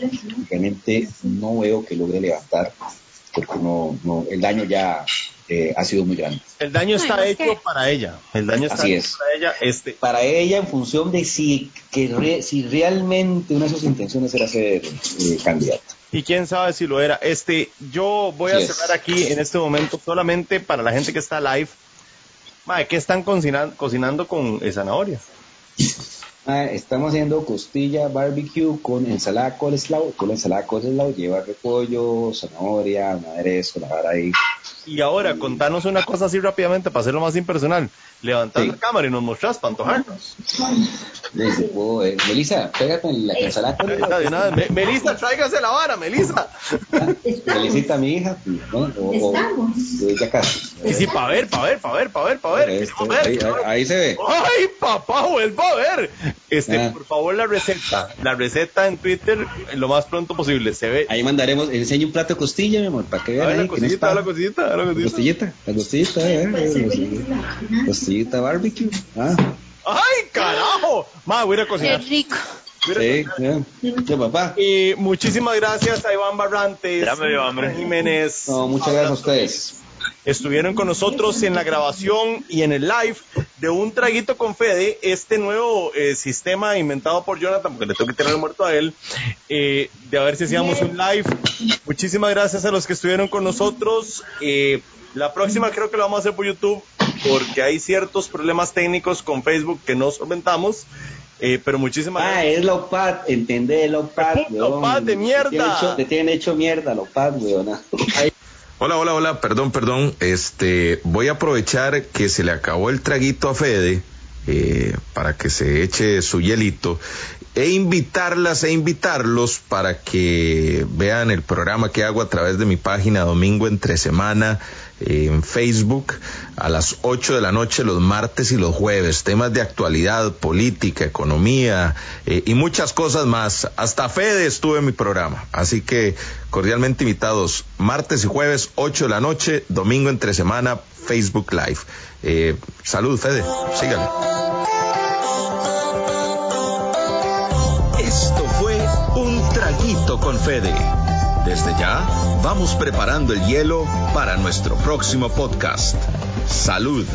Realmente no veo que logre levantar porque no, no, el daño ya eh, ha sido muy grande. El daño está hecho para ella. El daño está hecho para ella. Este... Para ella en función de si, que si realmente una de sus intenciones era ser eh, candidato. Y quién sabe si lo era. Este, yo voy a cerrar aquí en este momento solamente para la gente que está live. Madre, ¿qué están cocinando, cocinando con eh, zanahorias? Ah, estamos haciendo costilla barbecue con ensalada coleslaw. Con la ensalada coleslaw lleva repollo, zanahoria, aderezo, la vara ahí. Y ahora, contanos una cosa así rápidamente para hacerlo más impersonal. Levantad la cámara y nos mostrás para antojarnos. Eh, Melissa, pégate en la ensalada. Melissa, tráigase la vara, Melissa. Melisita, mi hija. ¿no? O, ya casi. Sí, sí, para ver, para ver, para ver, para ver, para ver. Este, ahí, se ve. ¡Ay, papá, vuelvo a ver! Este, ah. por favor, la receta. La receta en Twitter lo más pronto posible. Se ve. Ahí mandaremos, enseño un plato de costilla, mi amor, para que vean. la costillita, la costillita, la costillita. La costillita, eh. Costillita barbecue. Ah. ¡Ay, carajo! Ma, voy a ir a cocinar. Qué rico. Sí, ¿Qué papá? Y muchísimas gracias a Iván Barrantes, ya me dio hambre. Jiménez. No, muchas gracias a ustedes. Estuvieron con nosotros en la grabación y en el live de un traguito con Fede, este nuevo eh, sistema inventado por Jonathan, porque le tengo que tener muerto a él, eh, de a ver si hacíamos un live. Muchísimas gracias a los que estuvieron con nosotros. Eh, la próxima creo que lo vamos a hacer por YouTube porque hay ciertos problemas técnicos con Facebook que no solventamos. Eh, pero muchísimas ah, gracias. Ah, es Lopad, entendé, Lopad. Lopad de mierda. Te tienen hecho, mierda, Lopad, weón. Hola, hola, hola, perdón, perdón. Este, voy a aprovechar que se le acabó el traguito a Fede eh, para que se eche su hielito e invitarlas e invitarlos para que vean el programa que hago a través de mi página Domingo entre Semana en Facebook a las 8 de la noche los martes y los jueves. Temas de actualidad, política, economía eh, y muchas cosas más. Hasta Fede estuve en mi programa. Así que cordialmente invitados martes y jueves 8 de la noche, domingo entre semana, Facebook Live. Eh, salud, Fede. Sígale. Esto fue un traguito con Fede. Desde ya, vamos preparando el hielo para nuestro próximo podcast. Salud.